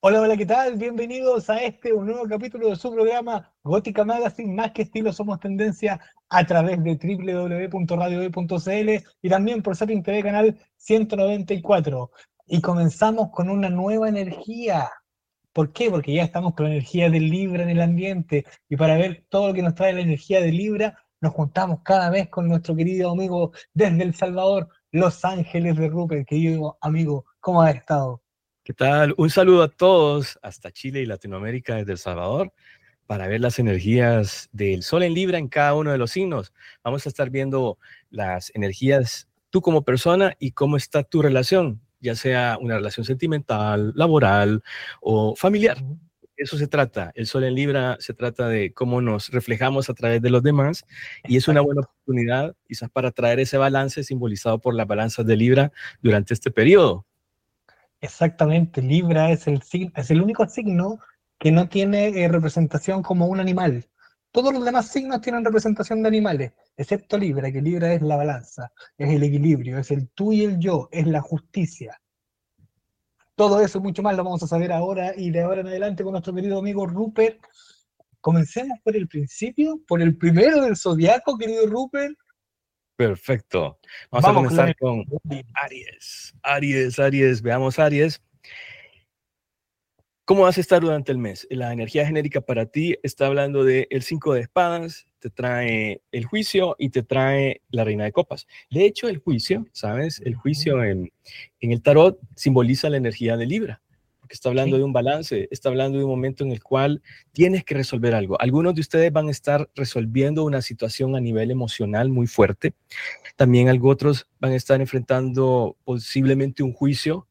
Hola, hola, ¿qué tal? Bienvenidos a este un nuevo capítulo de su programa Gótica Magazine, más que estilo somos tendencia a través de www.radio.cl y también por Sapin TV canal 194. Y comenzamos con una nueva energía. ¿Por qué? Porque ya estamos con la energía de Libra en el ambiente y para ver todo lo que nos trae la energía de Libra, nos juntamos cada vez con nuestro querido amigo desde El Salvador, Los Ángeles de Rupert. Querido amigo, ¿cómo has estado? ¿Qué tal? Un saludo a todos hasta Chile y Latinoamérica desde El Salvador para ver las energías del Sol en Libra en cada uno de los signos. Vamos a estar viendo las energías tú como persona y cómo está tu relación, ya sea una relación sentimental, laboral o familiar. Eso se trata. El Sol en Libra se trata de cómo nos reflejamos a través de los demás y es una buena oportunidad quizás para traer ese balance simbolizado por las balanzas de Libra durante este periodo. Exactamente, Libra es el, es el único signo que no tiene eh, representación como un animal. Todos los demás signos tienen representación de animales, excepto Libra, que Libra es la balanza, es el equilibrio, es el tú y el yo, es la justicia. Todo eso y mucho más lo vamos a saber ahora y de ahora en adelante con nuestro querido amigo Rupert. Comencemos por el principio, por el primero del zodiaco, querido Rupert, Perfecto. Vamos, a comenzar con Aries. Aries, Aries, veamos Aries. ¿Cómo vas a estar durante el mes? La energía genérica para ti está hablando de el 5 de espadas, te trae el juicio y te trae la reina de copas. De hecho, el juicio, ¿sabes? El juicio en, en el tarot simboliza la energía de Libra que está hablando de un balance, está hablando de un momento en el cual tienes que resolver algo. Algunos de ustedes van a estar resolviendo una situación a nivel emocional muy fuerte. También algunos otros van a estar enfrentando posiblemente un juicio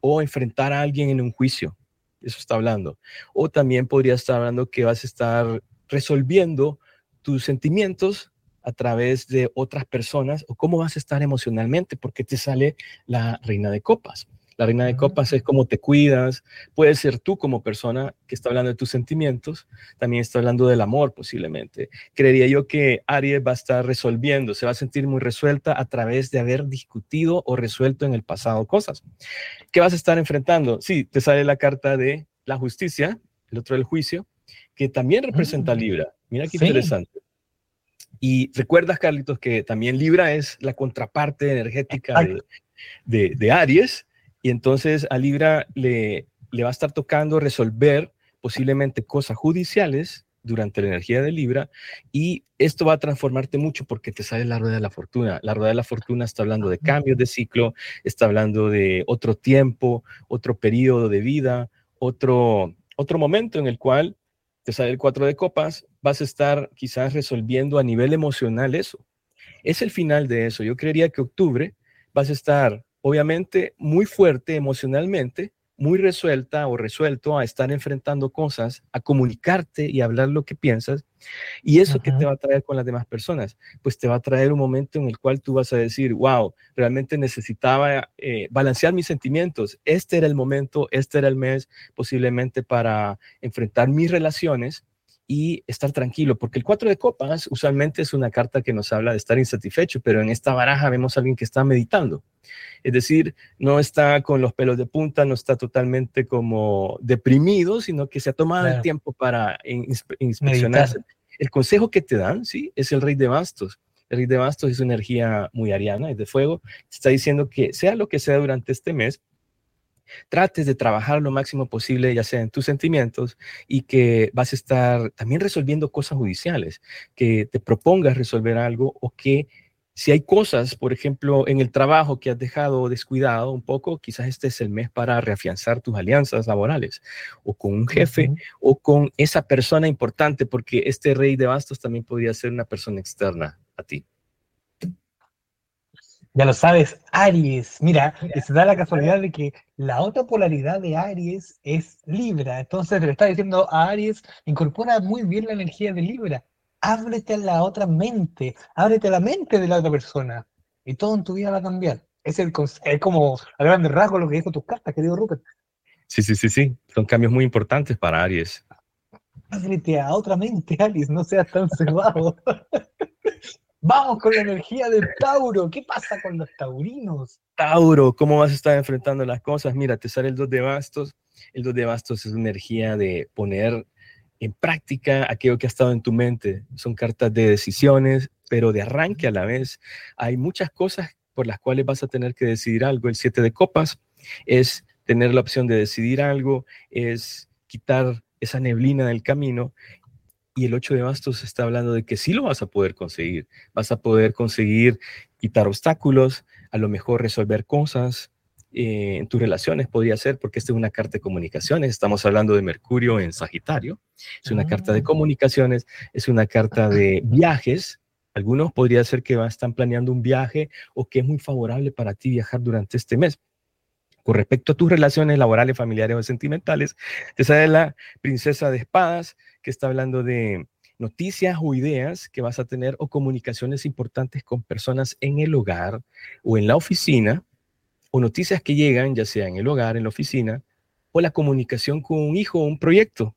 o enfrentar a alguien en un juicio. Eso está hablando. O también podría estar hablando que vas a estar resolviendo tus sentimientos a través de otras personas o cómo vas a estar emocionalmente, porque te sale la reina de copas. La reina de copas es cómo te cuidas. Puede ser tú como persona que está hablando de tus sentimientos. También está hablando del amor posiblemente. Creería yo que Aries va a estar resolviendo, se va a sentir muy resuelta a través de haber discutido o resuelto en el pasado cosas. ¿Qué vas a estar enfrentando? Sí, te sale la carta de la justicia, el otro del juicio, que también representa mm. Libra. Mira qué interesante. Y recuerdas, Carlitos, que también Libra es la contraparte energética de, de Aries y entonces a Libra le, va a estar tocando resolver posiblemente cosas judiciales durante la energía de Libra y esto va a transformarte mucho porque te sale la rueda de la fortuna. La rueda de la fortuna está hablando de cambios de ciclo, está hablando de otro tiempo, otro periodo de vida, otro, otro momento en el cual te sale el cuatro de copas, vas a estar quizás resolviendo a nivel emocional eso. Es el final de eso. Yo creería que octubre vas a estar obviamente muy fuerte emocionalmente, muy resuelta o resuelto a estar enfrentando cosas, a comunicarte y hablar lo que piensas. ¿Y eso que te va a traer con las demás personas? Pues te va a traer un momento en el cual tú vas a decir, wow, realmente necesitaba eh, balancear mis sentimientos. Este era el momento, este era el mes posiblemente para enfrentar mis relaciones y estar tranquilo, porque el 4 de copas usualmente es una carta que nos habla de estar insatisfecho, pero en esta baraja vemos a alguien que está meditando. Es decir, no está con los pelos de punta, no está totalmente como deprimido, sino que se ha tomado el tiempo para inspeccionarse. El consejo que te dan, sí, es el rey de bastos. El rey de bastos es una energía muy ariana, es de fuego. Está diciendo que sea lo que sea durante este mes, trates de trabajar lo máximo posible, ya sea en tus sentimientos, y que vas a estar también resolviendo cosas judiciales, que te propongas resolver algo o que si hay cosas, por ejemplo, en el trabajo que has dejado descuidado un poco, quizás este es el mes para reafianzar tus alianzas laborales o con un jefe o con esa persona importante, porque este rey de bastos también podría ser una persona externa a ti. Ya lo sabes, Aries. Mira, se da la casualidad de que la otra polaridad de Aries es Libra. Entonces le está diciendo a Aries, incorpora muy bien la energía de Libra. Ábrete a la otra mente, ábrete a la mente de la otra persona. Y todo en tu vida va a cambiar. Es, el, es como a grandes rasgos lo que dijo tus cartas, querido Rupert. Sí, sí, sí, sí. Son cambios muy importantes para Aries. Ábrete a otra mente, Aries, no seas tan cerrado. Vamos con la energía del Tauro. ¿Qué pasa con los taurinos? Tauro, ¿cómo vas a estar enfrentando las cosas? Mira, te sale el 2 de bastos El 2 de bastos es energía de poner en práctica aquello que ha estado en tu mente. Son cartas de decisiones, pero de arranque a la vez. Hay muchas cosas por las cuales vas a tener que decidir algo. El 7 de copas es tener la opción de decidir algo, es quitar esa neblina del camino. Y el 8 de bastos está hablando de que sí lo vas a poder conseguir. Vas a poder conseguir quitar obstáculos, a lo mejor resolver cosas, eh, en tus relaciones podría ser, porque esta es una carta de comunicaciones, estamos hablando de Mercurio en Sagitario, es una carta de ah. comunicaciones, es una carta de viajes, algunos podría ser que están planeando un viaje o que es muy favorable para ti viajar durante este mes. Con respecto a tus relaciones laborales, familiares o sentimentales, te sale la princesa de espadas, que está hablando de noticias o ideas que vas a tener o comunicaciones importantes con personas en el hogar o en la oficina o noticias que llegan, ya sea en el hogar, en la oficina, o la comunicación con un hijo o un proyecto.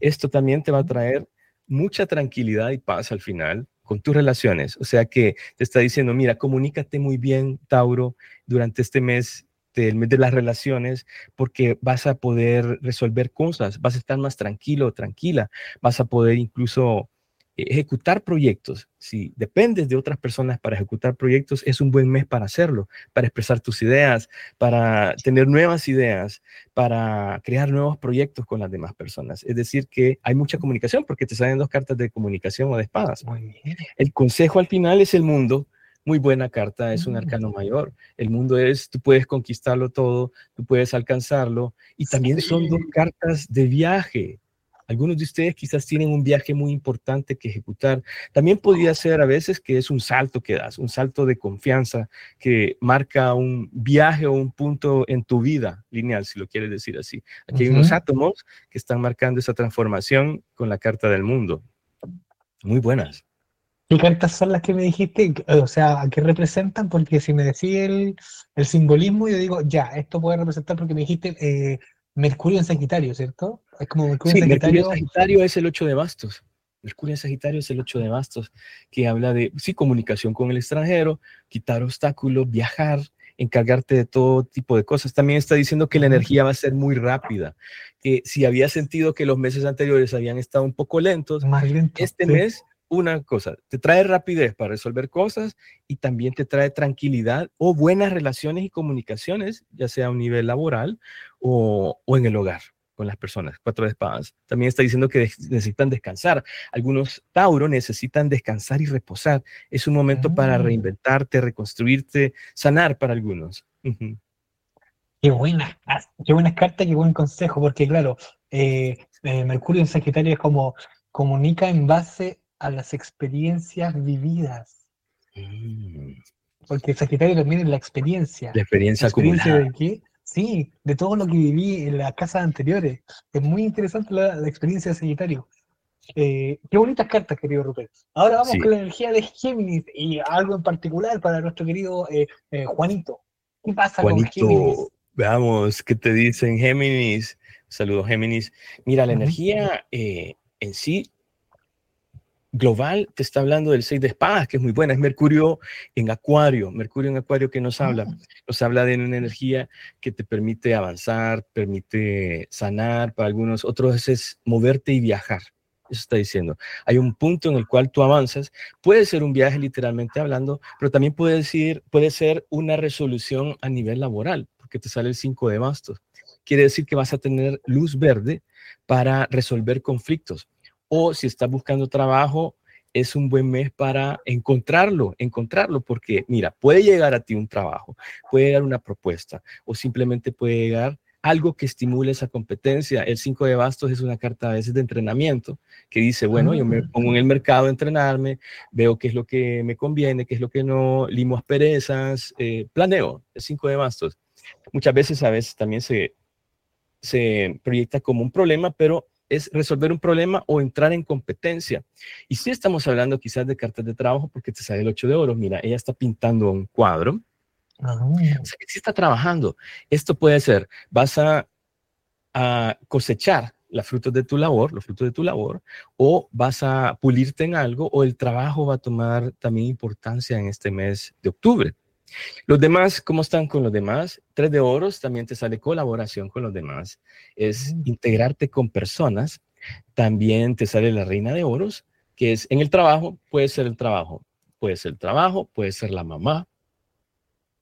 Esto también te va a traer mucha tranquilidad y paz al final con tus relaciones. O sea que te está diciendo, mira, comunícate muy bien, Tauro, durante este mes del mes de las relaciones, porque vas a poder resolver cosas, vas a estar más tranquilo, tranquila, vas a poder incluso ejecutar proyectos, si dependes de otras personas para ejecutar proyectos, es un buen mes para hacerlo, para expresar tus ideas, para tener nuevas ideas, para crear nuevos proyectos con las demás personas. Es decir, que hay mucha comunicación porque te salen dos cartas de comunicación o de espadas. El consejo al final es el mundo. Muy buena carta, es un arcano mayor. El mundo es, tú puedes conquistarlo todo, tú puedes alcanzarlo. Y también son dos cartas de viaje algunos de ustedes quizás tienen un viaje muy importante que ejecutar. También podría ser a veces que es un salto que das, un salto de confianza que marca un viaje o un punto en tu vida lineal, si lo quieres decir así. Aquí hay unos átomos que están marcando esa transformación con la carta del mundo. Muy buenas. ¿Qué cartas son las que me dijiste? O sea, ¿qué representan? Porque si me decís el, simbolismo, yo digo, ya, esto puede representar porque me dijiste eh, Mercurio en Sagitario, ¿cierto? Es como Mercurio en Sagitario. Mercurio en Sagitario es el 8 de bastos. Mercurio en Sagitario es el 8 de bastos, que habla de, sí, comunicación con el extranjero, quitar obstáculos, viajar, encargarte de todo tipo de cosas. También está diciendo que la energía va a ser muy rápida, que si había sentido que los meses anteriores habían estado un poco lentos, este mes una cosa, te trae rapidez para resolver cosas y también te trae tranquilidad o buenas relaciones y comunicaciones, ya sea a un nivel laboral o, en el hogar con las personas. Cuatro de espadas. También está diciendo que necesitan descansar. Algunos Tauro necesitan descansar y reposar. Es un momento para ah. reinventarte, reconstruirte, sanar para algunos. Qué buena, qué buena carta, qué buen consejo, porque claro, eh, eh, Mercurio en Sagitario es como comunica en base a las experiencias vividas. Mm. Porque Sagitario también es la experiencia. La experiencia, ¿La de qué? Sí, de todo lo que viví en las casas anteriores. Es muy interesante la, experiencia de Sagitario. Eh, qué bonitas cartas, querido Rupert. Ahora vamos con la energía de Géminis y algo en particular para nuestro querido eh, eh, Juanito. ¿Qué pasa con Géminis? Veamos qué te dicen Géminis. Saludos, Géminis. Mira, la energía en sí global te está hablando del 6 de espadas, que es muy buena, es Mercurio en Acuario, Mercurio en Acuario que nos habla, nos habla de una energía que te permite avanzar, permite sanar, para algunos otros es moverte y viajar. Eso está diciendo. Hay un punto en el cual tú avanzas. Puede ser un viaje literalmente hablando, pero también puede, decir, puede ser una resolución a nivel laboral, porque te sale el 5 de bastos. Quiere decir que vas a tener luz verde para resolver conflictos o si estás buscando trabajo, es un buen mes para encontrarlo, encontrarlo, porque mira, puede llegar a ti un trabajo, puede llegar una propuesta o simplemente puede llegar algo que estimule esa competencia. El 5 de bastos es una carta a veces de entrenamiento que dice, bueno, yo me ah. pongo en el mercado a entrenarme, veo qué es lo que me conviene, qué es lo que no, limo asperezas, eh, planeo. El 5 de bastos. Muchas veces a veces también se, se proyecta como un problema, pero es resolver un problema o entrar en competencia. Y si estamos hablando quizás de cartas de trabajo porque te sale el 8 de oro. Mira, ella está pintando un cuadro. Ah. O sea, que sí está trabajando. Esto puede ser, vas a, a cosechar los frutos de tu labor, los frutos de tu labor, o vas a pulirte en algo, o el trabajo va a tomar también importancia en este mes de octubre. Los demás, ¿cómo están con los demás? Tres de oros, también te sale colaboración con los demás. Es integrarte con personas. También te sale la reina de oros, que es en el trabajo, puede ser el trabajo, puede ser el trabajo, puede ser la mamá.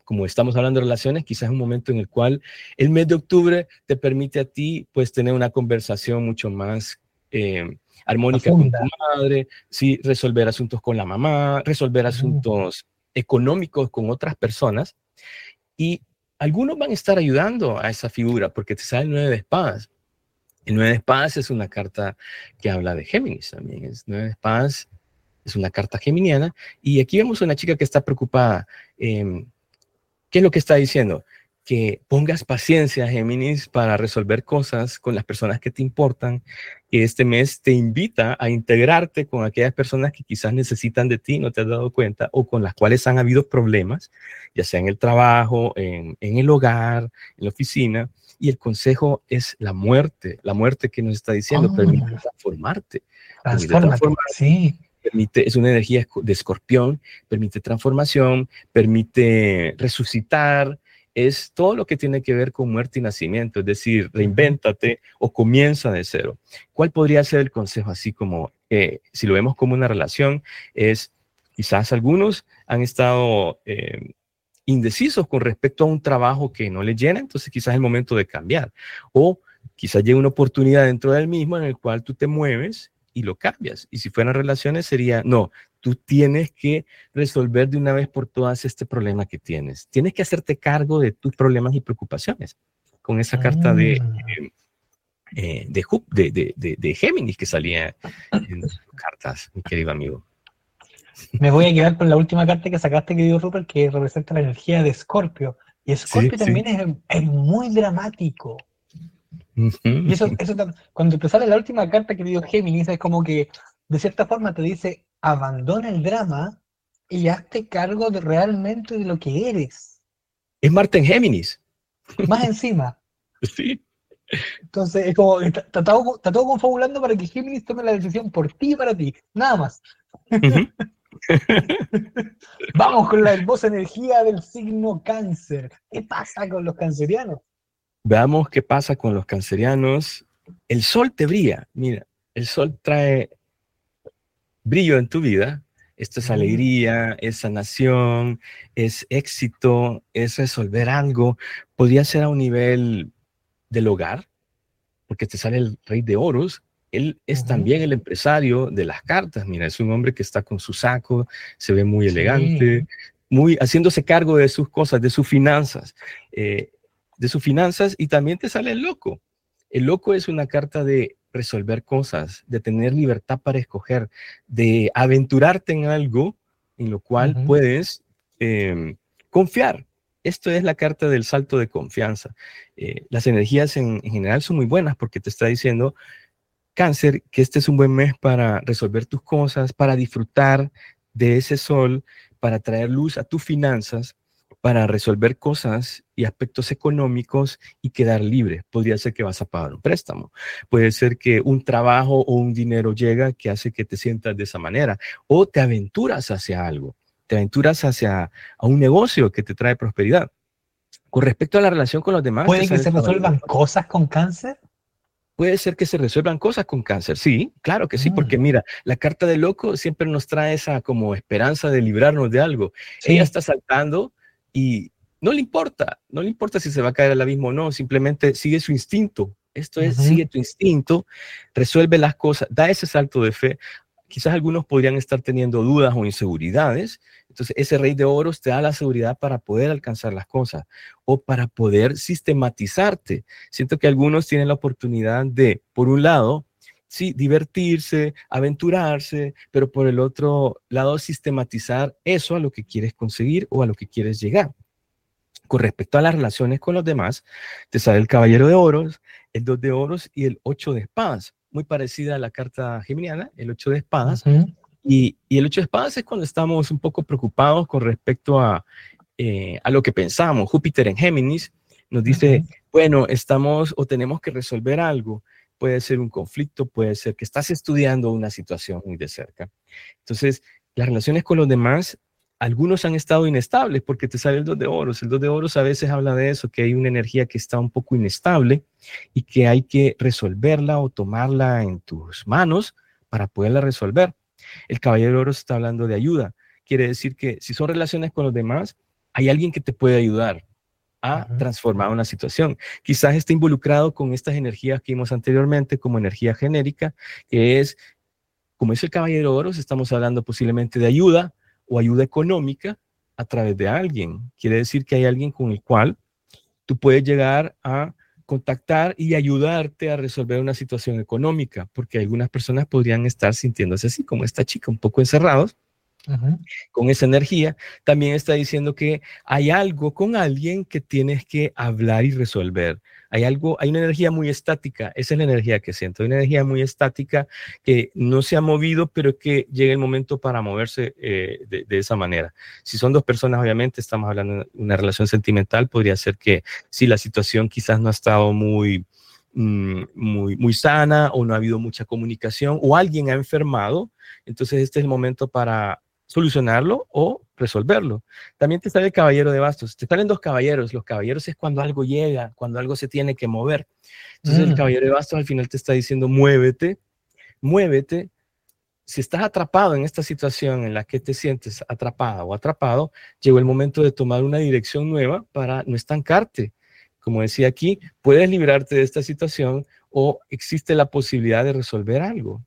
Como estamos hablando de relaciones, quizás es un momento en el cual el mes de octubre te permite a ti pues tener una conversación mucho más eh, armónica con tu madre, sí, resolver asuntos con la mamá, resolver asuntos económicos con otras personas. Y algunos van a estar ayudando a esa figura porque te sale el nueve de espadas. El nueve de espadas es una carta que habla de Géminis también. Es nueve de espadas es una carta geminiana. Y aquí vemos a una chica que está preocupada. Em, ¿Qué es lo que está diciendo? Que pongas paciencia, Géminis, para resolver cosas con las personas que te importan, que este mes te invita a integrarte con aquellas personas que quizás necesitan de ti, no te has dado cuenta, o con las cuales han habido problemas, ya sea en el trabajo, en, el hogar, en la oficina. Y el consejo es la muerte, la muerte que nos está diciendo, oh. permite transformarte. sí. Permite, es una energía de escorpión, permite transformación, permite resucitar, es todo lo que tiene que ver con muerte y nacimiento, es decir, reinvéntate o comienza de cero. ¿Cuál podría ser el consejo así como, eh, si lo vemos como una relación, es quizás algunos han estado eh, indecisos con respecto a un trabajo que no les llena, entonces quizás es el momento de cambiar. O quizás llegue una oportunidad dentro del mismo en el cual tú te mueves y lo cambias. Y si fueran relaciones sería, no, tú tienes que resolver de una vez por todas este problema que tienes. Tienes que hacerte cargo de tus problemas y preocupaciones con esa carta de, ah. eh, de, de, de, Géminis que salía en tus cartas, mi querido amigo. Me voy a quedar con la última carta que sacaste, querido Rupert, que representa la energía de Escorpio. Y Escorpio también Es, es, muy dramático. Y eso, eso, cuando te sale la última carta que dio Géminis, es como que de cierta forma te dice, abandona el drama y hazte cargo de realmente de lo que eres. Es Marte en Géminis. Más encima. Sí. Entonces, es como, está, todo, confabulando para que Géminis tome la decisión por ti y para ti, nada más. Vamos con la hermosa energía del signo cáncer. ¿Qué pasa con los cancerianos? Veamos qué pasa con los cancerianos. El sol te brilla. Mira, el sol trae brillo en tu vida, esto es alegría, es sanación, es éxito, es resolver algo. Podría ser a un nivel del hogar, porque te sale el rey de oros. Él es también el empresario de las cartas. Mira, es un hombre que está con su saco, se ve muy elegante, muy haciéndose cargo de sus cosas, de sus finanzas, eh, de sus finanzas. Y también te sale el loco. El loco es una carta de resolver cosas, de tener libertad para escoger, de aventurarte en algo en lo cual puedes em, confiar. Esto es la carta del salto de confianza. Eh, las energías en, general son muy buenas porque te está diciendo, cáncer, que este es un buen mes para resolver tus cosas, para disfrutar de ese sol, para traer luz a tus finanzas, para resolver cosas y aspectos económicos y quedar libre. Podría ser que vas a pagar un préstamo. Puede ser que un trabajo o un dinero llega que hace que te sientas de esa manera. O te aventuras hacia algo. Te aventuras hacia a un negocio que te trae prosperidad. Con respecto a la relación con los demás. ¿Puede que se resuelvan cosas con cáncer? Puede ser que se resuelvan cosas con cáncer, sí, claro que sí, porque mm. mira, la carta de loco siempre nos trae esa como esperanza de librarnos de algo. Ella está saltando, y no le importa, no le importa si se va a caer al abismo o no, simplemente sigue su instinto. Esto es, sigue tu instinto, resuelve las cosas, da ese salto de fe. Quizás algunos podrían estar teniendo dudas o inseguridades. Entonces, ese rey de oros te da la seguridad para poder alcanzar las cosas o para poder sistematizarte. Siento que algunos tienen la oportunidad de, por un lado, sí, divertirse, aventurarse, pero por el otro lado, sistematizar eso a lo que quieres conseguir o a lo que quieres llegar. Con respecto a las relaciones con los demás, te sale el caballero de oros, el dos de oros y el ocho de espadas, muy parecida a la carta geminiana, el ocho de espadas. y, el ocho de espadas es cuando estamos un poco preocupados con respecto a, eh, a lo que pensamos. Júpiter en Géminis nos dice, bueno, estamos o tenemos que resolver algo puede ser un conflicto, puede ser que estás estudiando una situación muy de cerca. Entonces, las relaciones con los demás algunos han estado inestables porque te sale el dos de oros. El dos de oros a veces habla de eso, que hay una energía que está un poco inestable y que hay que resolverla o tomarla en tus manos para poderla resolver. El caballero de oros está hablando de ayuda. Quiere decir que si son relaciones con los demás, hay alguien que te puede ayudar a transformar una situación. Quizás esté involucrado con estas energías que vimos anteriormente como energía genérica, que es, como es el caballero de oros, estamos hablando posiblemente de ayuda, o ayuda económica a través de alguien. Quiere decir que hay alguien con el cual tú puedes llegar a contactar y ayudarte a resolver una situación económica, porque algunas personas podrían estar sintiéndose así, como esta chica, un poco encerrados, con esa energía, también está diciendo que hay algo con alguien que tienes que hablar y resolver. Hay algo, hay una energía muy estática, esa es la energía que siento, una energía muy estática que no se ha movido, pero que llega el momento para moverse eh, de, esa manera. Si son dos personas, obviamente estamos hablando de una relación sentimental, podría ser que si la situación quizás no ha estado muy, mm, muy, muy sana o no ha habido mucha comunicación o alguien ha enfermado, entonces este es el momento para solucionarlo o resolverlo. También te sale el caballero de bastos. Te salen dos caballeros. Los caballeros es cuando algo llega, cuando algo se tiene que mover. Entonces el mm. caballero de bastos al final te está diciendo, muévete, muévete. Si estás atrapado en esta situación en la que te sientes atrapada o atrapado, llegó el momento de tomar una dirección nueva para no estancarte. Como decía aquí, puedes librarte de esta situación o existe la posibilidad de resolver algo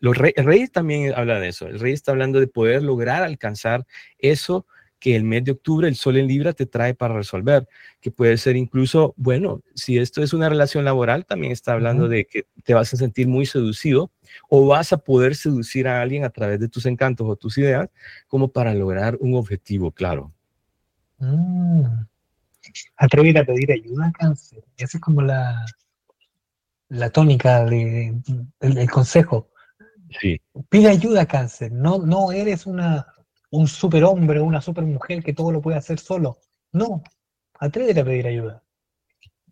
el rey también habla de eso. El rey está hablando de poder lograr alcanzar eso que el mes de octubre el sol en Libra te trae para resolver, que puede ser incluso, bueno, si esto es una relación laboral, también está hablando de que te vas a sentir muy seducido o vas a poder seducir a alguien a través de tus encantos o tus ideas como para lograr un objetivo claro. Mm. Atrever a pedir ayuda, cáncer. Esa es como la, la tónica del de, consejo. Pide ayuda, cáncer. No, no eres una, un superhombre o una supermujer que todo lo puede hacer solo. No, atrévete a pedir ayuda.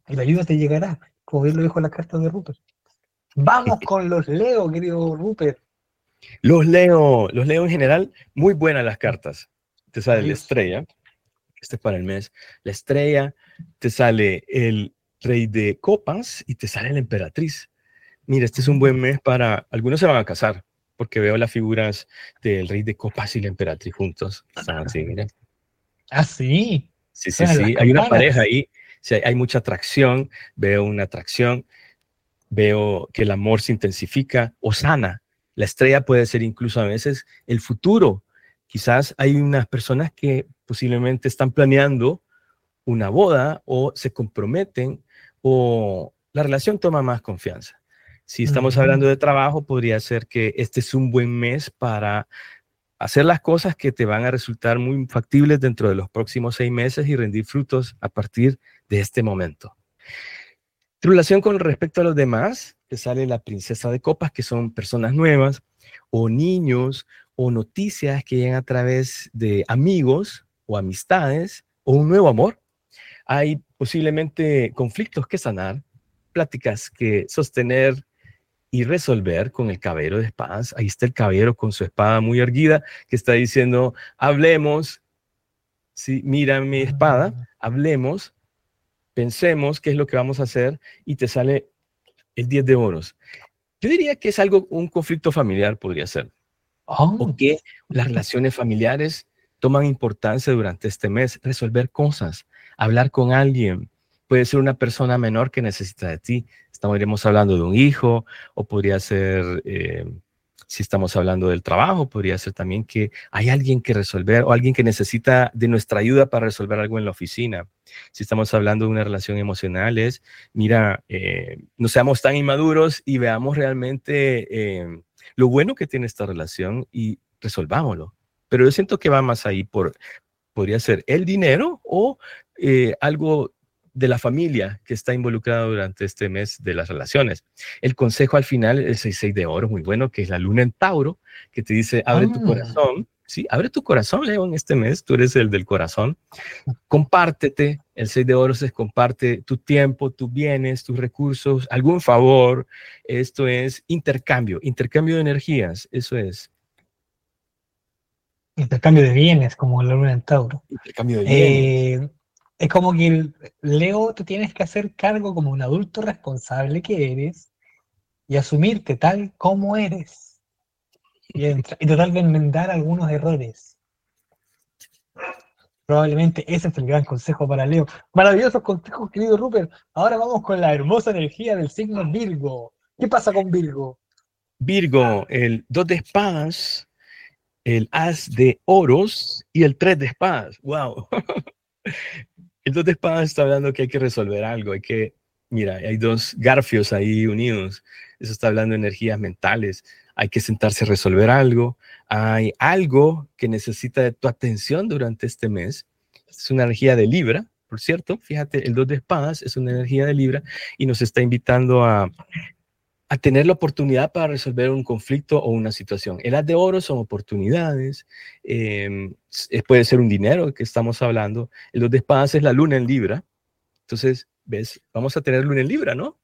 Y la ayuda te llegará, como él lo dijo en la carta de Rupert. Vamos con los Leo, querido Rupert. Los Leo, los Leo en general, muy buenas las cartas. Te sale la estrella, este es para el mes, la estrella, te sale el rey de copas y te sale la emperatriz. Mira, este es un buen mes para, algunos se van a casar, porque veo las figuras del rey de copas y la emperatriz juntos. Están así, miren. Ah, sí. Sí, sí, sí. Hay una pareja ahí, hay mucha atracción, veo una atracción, veo que el amor se intensifica o sana. La estrella puede ser incluso a veces el futuro. Quizás hay unas personas que posiblemente están planeando una boda o se comprometen o la relación toma más confianza. Si estamos hablando de trabajo, podría ser que este es un buen mes para hacer las cosas que te van a resultar muy factibles dentro de los próximos seis meses y rendir frutos a partir de este momento. Tribulación con respecto a los demás, te sale la princesa de copas, que son personas nuevas, o niños, o noticias que llegan a través de amigos o amistades, o un nuevo amor. Hay posiblemente conflictos que sanar, pláticas que sostener, y resolver con el caballero de espadas. Ahí está el caballero con su espada muy erguida que está diciendo, hablemos, sí, mira mi espada, ah. hablemos, pensemos qué es lo que vamos a hacer y te sale el 10 de oros. Yo diría que es algo, un conflicto familiar podría ser. O oh. que las relaciones familiares toman importancia durante este mes, resolver cosas, hablar con alguien. Puede ser una persona menor que necesita de ti, Estaríamos hablando de un hijo o podría ser, eh, si estamos hablando del trabajo, podría ser también que hay alguien que resolver o alguien que necesita de nuestra ayuda para resolver algo en la oficina. Si estamos hablando de una relación emocional, es, mira, eh, no seamos tan inmaduros y veamos realmente eh, lo bueno que tiene esta relación y resolvámoslo. Pero yo siento que va más ahí por, podría ser el dinero o algo de la familia que está involucrada durante este mes de las relaciones. El consejo al final, el 6 de oro, muy bueno, que es la luna en Tauro, que te dice, abre tu ah. corazón, ¿sí? Abre tu corazón, Leo, en este mes, tú eres el del corazón. Compártete, el 6 de oro es comparte tu tiempo, tus bienes, tus recursos, algún favor. Esto es intercambio, intercambio de energías, eso es. Intercambio de bienes, como la luna en Tauro. Intercambio de bienes. Eh, es como que el, Leo te tienes que hacer cargo como un adulto responsable que eres y asumirte tal como eres. Y, y tratar de enmendar algunos errores. Probablemente ese es el gran consejo para Leo. Maravillosos consejos, querido Rupert. Ahora vamos con la hermosa energía del signo Virgo. ¿Qué pasa con Virgo? Virgo, el dos de espadas, el as de oros y el tres de espadas. ¡Wow! el dos de espadas está hablando que hay que resolver algo, hay que, mira, hay dos garfios ahí unidos. Eso está hablando de energías mentales. Hay que sentarse a resolver algo. Hay algo que necesita de tu atención durante este mes. Es una energía de Libra, por cierto. Fíjate, el dos de espadas es una energía de Libra y nos está invitando a a tener la oportunidad para resolver un conflicto o una situación. El de oro son oportunidades, em, puede ser un dinero que estamos hablando. El dos de espadas es la luna en Libra. Entonces, ¿ves? Vamos a tener luna en Libra, ¿no?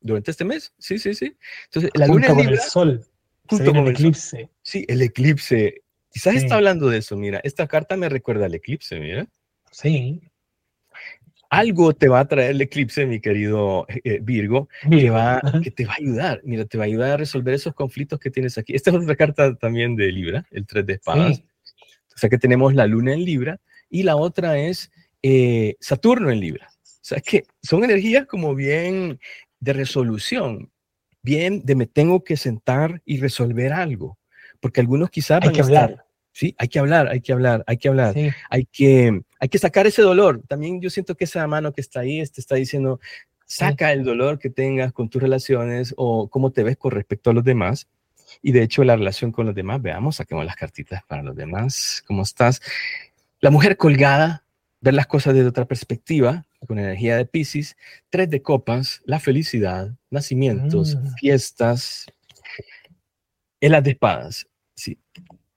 Durante este mes. Sí, sí, sí. Entonces, la luna en Libra. el sol. Junto con el eclipse. Sí, el eclipse. Quizás está hablando de eso, mira. Esta carta me recuerda al eclipse, mira. Sí algo te va a traer el eclipse, mi querido eh, Virgo, que, va, que te va a ayudar. Mira, te va a ayudar a resolver esos conflictos que tienes aquí. Esta es otra carta también de Libra, el 3 de espadas. O sea que tenemos la luna en Libra y la otra es eh, Saturno en Libra. O sea que son energías como bien de resolución, bien de me tengo que sentar y resolver algo. Porque algunos quizás van a estar, Sí, hay que hablar, hay que hablar, hay que hablar, hay, que, hay que sacar ese dolor. También yo siento que esa mano que está ahí te está diciendo, saca el dolor que tengas con tus relaciones o cómo te ves con respecto a los demás. Y de hecho, la relación con los demás, veamos, saquemos las cartitas para los demás. ¿Cómo estás? La mujer colgada, ver las cosas desde otra perspectiva, con energía de Pisces, tres de copas, la felicidad, nacimientos, mm. fiestas, el las de espadas. Sí,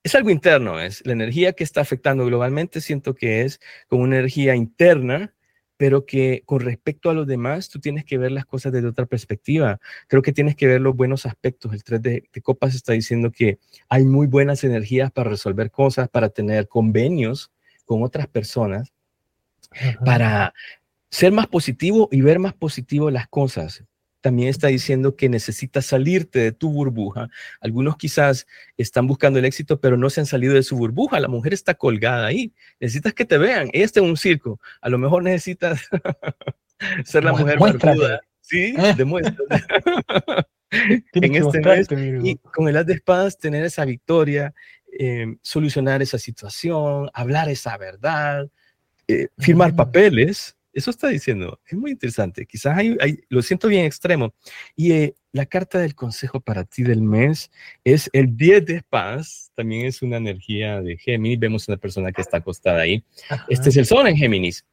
es algo interno, es la energía que está afectando globalmente, siento que es como una energía interna, pero que con respecto a los demás, tú tienes que ver las cosas desde otra perspectiva. Creo que tienes que ver los buenos aspectos. El 3 de, copas está diciendo que hay muy buenas energías para resolver cosas, para tener convenios con otras personas, para ser más positivo y ver más positivo las cosas también está diciendo que necesitas salirte de tu burbuja. Algunos quizás están buscando el éxito, pero no se han salido de su burbuja. La mujer está colgada ahí. Necesitas que te vean. Ella está en un circo. A lo mejor necesitas ser la mujer barbuda. Sí, ¿Eh? demuestra. en este mes, y con el as de espadas tener esa victoria, eh, solucionar esa situación, hablar esa verdad, eh, firmar papeles, eso está diciendo, es muy interesante. Quizás hay, lo siento bien extremo. Y eh, la carta del consejo para ti del mes es el 10 de espadas. También es una energía de Géminis. Vemos una persona que está acostada ahí. Este es el sol en Géminis.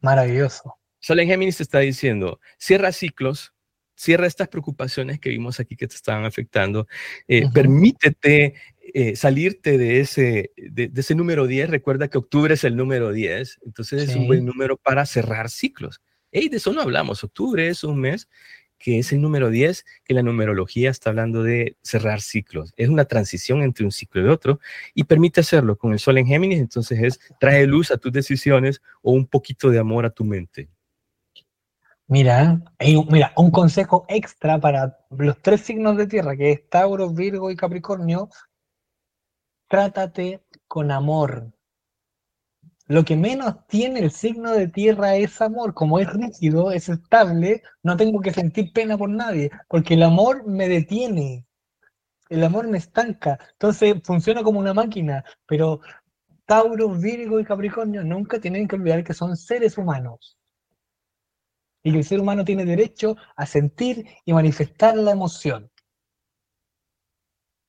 Maravilloso. Sol en Géminis está diciendo, cierra ciclos, cierra estas preocupaciones que vimos aquí que te estaban afectando, eh, permítete eh, salirte de ese, de, ese número 10, recuerda que octubre es el número 10, entonces es un buen número para cerrar ciclos. Hey, de eso no hablamos, octubre es un mes que es el número 10, que la numerología está hablando de cerrar ciclos. Es una transición entre un ciclo y otro y permite hacerlo con el sol en Géminis, entonces es trae luz a tus decisiones o un poquito de amor a tu mente. Mira, mira, un consejo extra para los tres signos de tierra, que es Tauro, Virgo y Capricornio, trátate con amor. Lo que menos tiene el signo de tierra es amor. Como es rígido, es estable, no tengo que sentir pena por nadie, porque el amor me detiene. El amor me estanca. Entonces funciona como una máquina, pero Tauro, Virgo y Capricornio nunca tienen que olvidar que son seres humanos. Y que el ser humano tiene derecho a sentir y manifestar la emoción.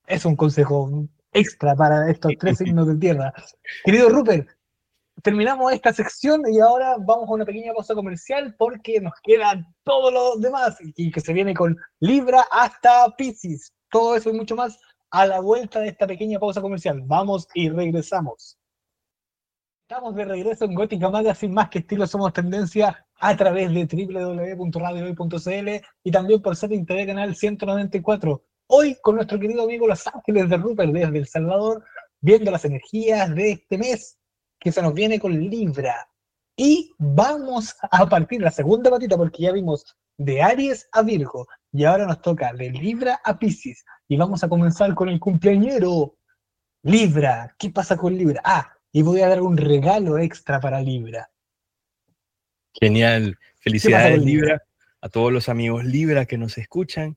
Es un consejo extra para estos tres signos de tierra. Querido Rupert, terminamos esta sección y ahora vamos a una pequeña pausa comercial porque nos quedan todos los demás y que se viene con Libra hasta Pisces. Todo eso y mucho más a la vuelta de esta pequeña pausa comercial. Vamos y regresamos. Estamos de regreso en Gótica Magazine, más que estilo somos tendencia a través de www.radiohoy.cl y también por ser TV Canal 194 Hoy con nuestro querido amigo Los Ángeles de Rupert desde El Salvador viendo las energías de este mes que se nos viene con Libra. Y vamos a partir la segunda patita porque ya vimos de Aries a Virgo y ahora nos toca de Libra a Pisces y vamos a comenzar con el cumpleañero. Libra, ¿qué pasa con Libra? Ah, y voy a dar un regalo extra para Libra. Genial, felicidades Libra a todos los amigos Libra que nos escuchan.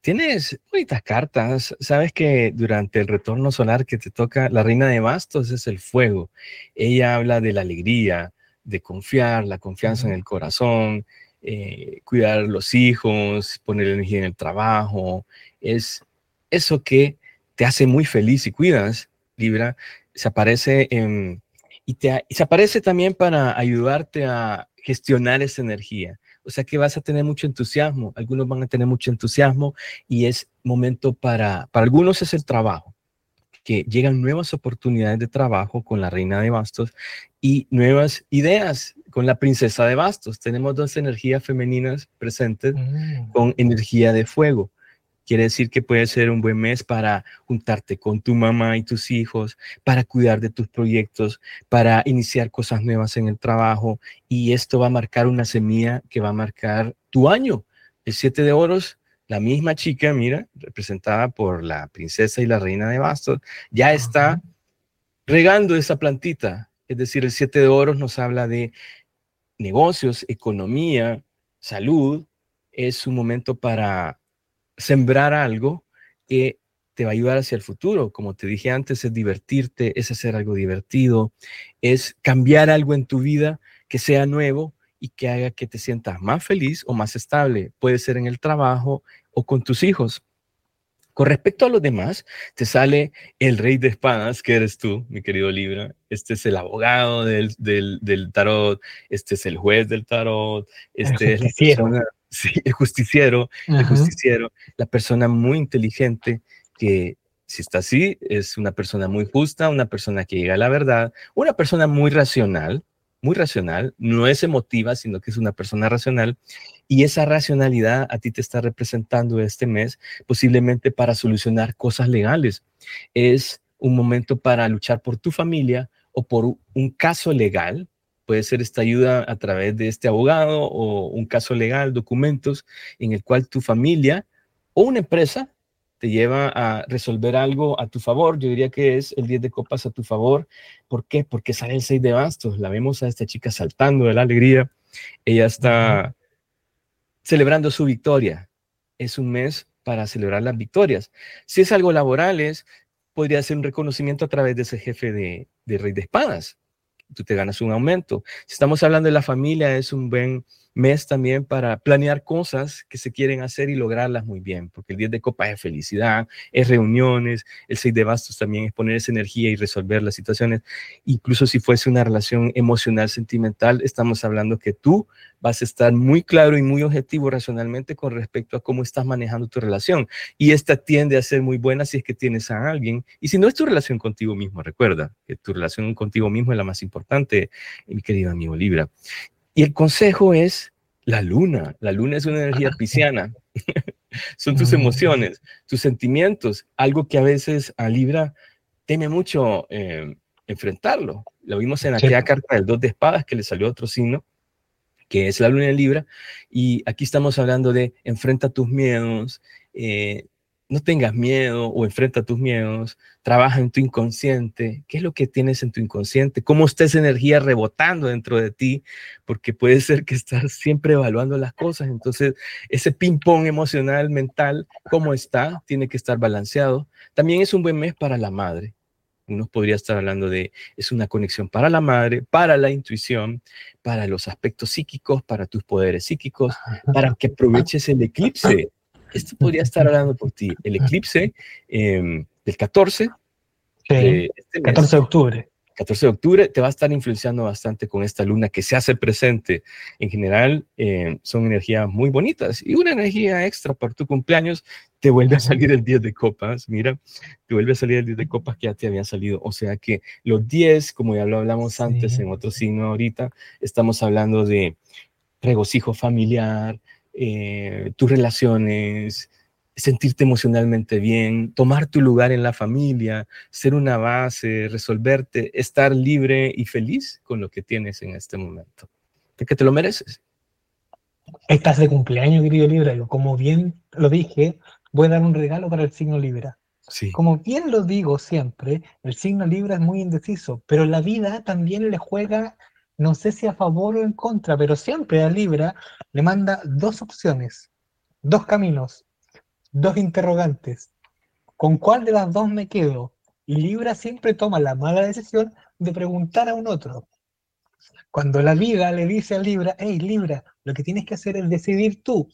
Tienes bonitas cartas. Sabes que durante el retorno solar que te toca, la reina de bastos es el fuego. Ella habla de la alegría, de confiar, la confianza en el corazón, eh, cuidar a los hijos, poner energía en el trabajo. Es eso que te hace muy feliz y cuidas, Libra. Se aparece en, y, te, y se aparece también para ayudarte a gestionar esa energía o sea que vas a tener mucho entusiasmo, algunos van a tener mucho entusiasmo y es momento para, para algunos es el trabajo, que llegan nuevas oportunidades de trabajo con la reina de bastos y nuevas ideas con la princesa de bastos. Tenemos dos energías femeninas presentes mm. con energía de fuego. Quiere decir que puede ser un buen mes para juntarte con tu mamá y tus hijos, para cuidar de tus proyectos, para iniciar cosas nuevas en el trabajo. Y esto va a marcar una semilla que va a marcar tu año. El siete de oros, la misma chica, mira, representada por la princesa y la reina de bastos, ya está regando esa plantita. Es decir, el siete de oros nos habla de negocios, economía, salud. Es un momento para sembrar algo que te va a ayudar hacia el futuro. Como te dije antes, es divertirte, es hacer algo divertido, es cambiar algo en tu vida que sea nuevo y que haga que te sientas más feliz o más estable. Puede ser en el trabajo o con tus hijos. Con respecto a los demás, te sale el rey de espadas, que eres tú, mi querido Libra. Este es el abogado del, del, tarot, este es el juez del tarot, este es la persona, Sí, el justiciero, el justiciero, la persona muy inteligente que si está así, es una persona muy justa, una persona que llega a la verdad, una persona muy racional, muy racional, no es emotiva, sino que es una persona racional, y esa racionalidad a ti te está representando este mes, posiblemente para solucionar cosas legales. Es un momento para luchar por tu familia o por un caso legal, Puede ser esta ayuda a través de este abogado o un caso legal, documentos en el cual tu familia o una empresa te lleva a resolver algo a tu favor. Yo diría que es el 10 de copas a tu favor. ¿Por qué? Porque sale el 6 de bastos. La vemos a esta chica saltando de la alegría. Ella está celebrando su victoria. Es un mes para celebrar las victorias. Si es algo laboral, es, podría ser un reconocimiento a través de ese jefe de, de rey de espadas tú te ganas un aumento. Si estamos hablando de la familia, es un buen mes también para planear cosas que se quieren hacer y lograrlas muy bien, porque el 10 de copas es felicidad, es reuniones, el 6 de bastos también es poner esa energía y resolver las situaciones. Incluso si fuese una relación emocional, sentimental, estamos hablando que tú vas a estar muy claro y muy objetivo racionalmente con respecto a cómo estás manejando tu relación. Y esta tiende a ser muy buena si es que tienes a alguien. Y si no es tu relación contigo mismo, recuerda que tu relación contigo mismo es la más importante, mi querido amigo Libra. Y el consejo es la luna. La luna es una energía pisciana. Son tus emociones, tus sentimientos, algo que a veces a Libra teme mucho eh, enfrentarlo. Lo vimos en aquella carta del dos de espadas que le salió otro signo, que es la luna en Libra. Y aquí estamos hablando de enfrenta tus miedos, eh, no tengas miedo o enfrenta tus miedos, trabaja en tu inconsciente. ¿Qué es lo que tienes en tu inconsciente? ¿Cómo está esa energía rebotando dentro de ti? Porque puede ser que estás siempre evaluando las cosas. Entonces, ese ping-pong emocional, mental, ¿cómo está? Tiene que estar balanceado. También es un buen mes para la madre. Uno podría estar hablando de, es una conexión para la madre, para la intuición, para los aspectos psíquicos, para tus poderes psíquicos, para que aproveches el eclipse esto podría estar hablando por ti. El eclipse em, del 14. de 14 este de octubre. 14 de octubre te va a estar influenciando bastante con esta luna que se hace presente. En general, em, son energías muy bonitas y una energía extra para tu cumpleaños te vuelve a salir el 10 de copas. Mira, te vuelve a salir el 10 de copas que ya te habían salido. O sea que los 10, como ya lo hablamos antes en otro signo ahorita, estamos hablando de regocijo familiar, eh, tus relaciones, sentirte emocionalmente bien, tomar tu lugar en la familia, ser una base, resolverte, estar libre y feliz con lo que tienes en este momento. De que te lo mereces. Estás de cumpleaños, querido Libra. Como bien lo dije, voy a dar un regalo para el signo Libra. Sí. Como bien lo digo siempre, el signo Libra es muy indeciso, pero la vida también le juega, no sé si a favor o en contra, pero siempre a Libra le manda dos opciones, dos caminos dos interrogantes. ¿Con cuál de las dos me quedo? Y Libra siempre toma la mala decisión de preguntar a un otro. Cuando la vida le dice a Libra, hey Libra, lo que tienes que hacer es decidir tú.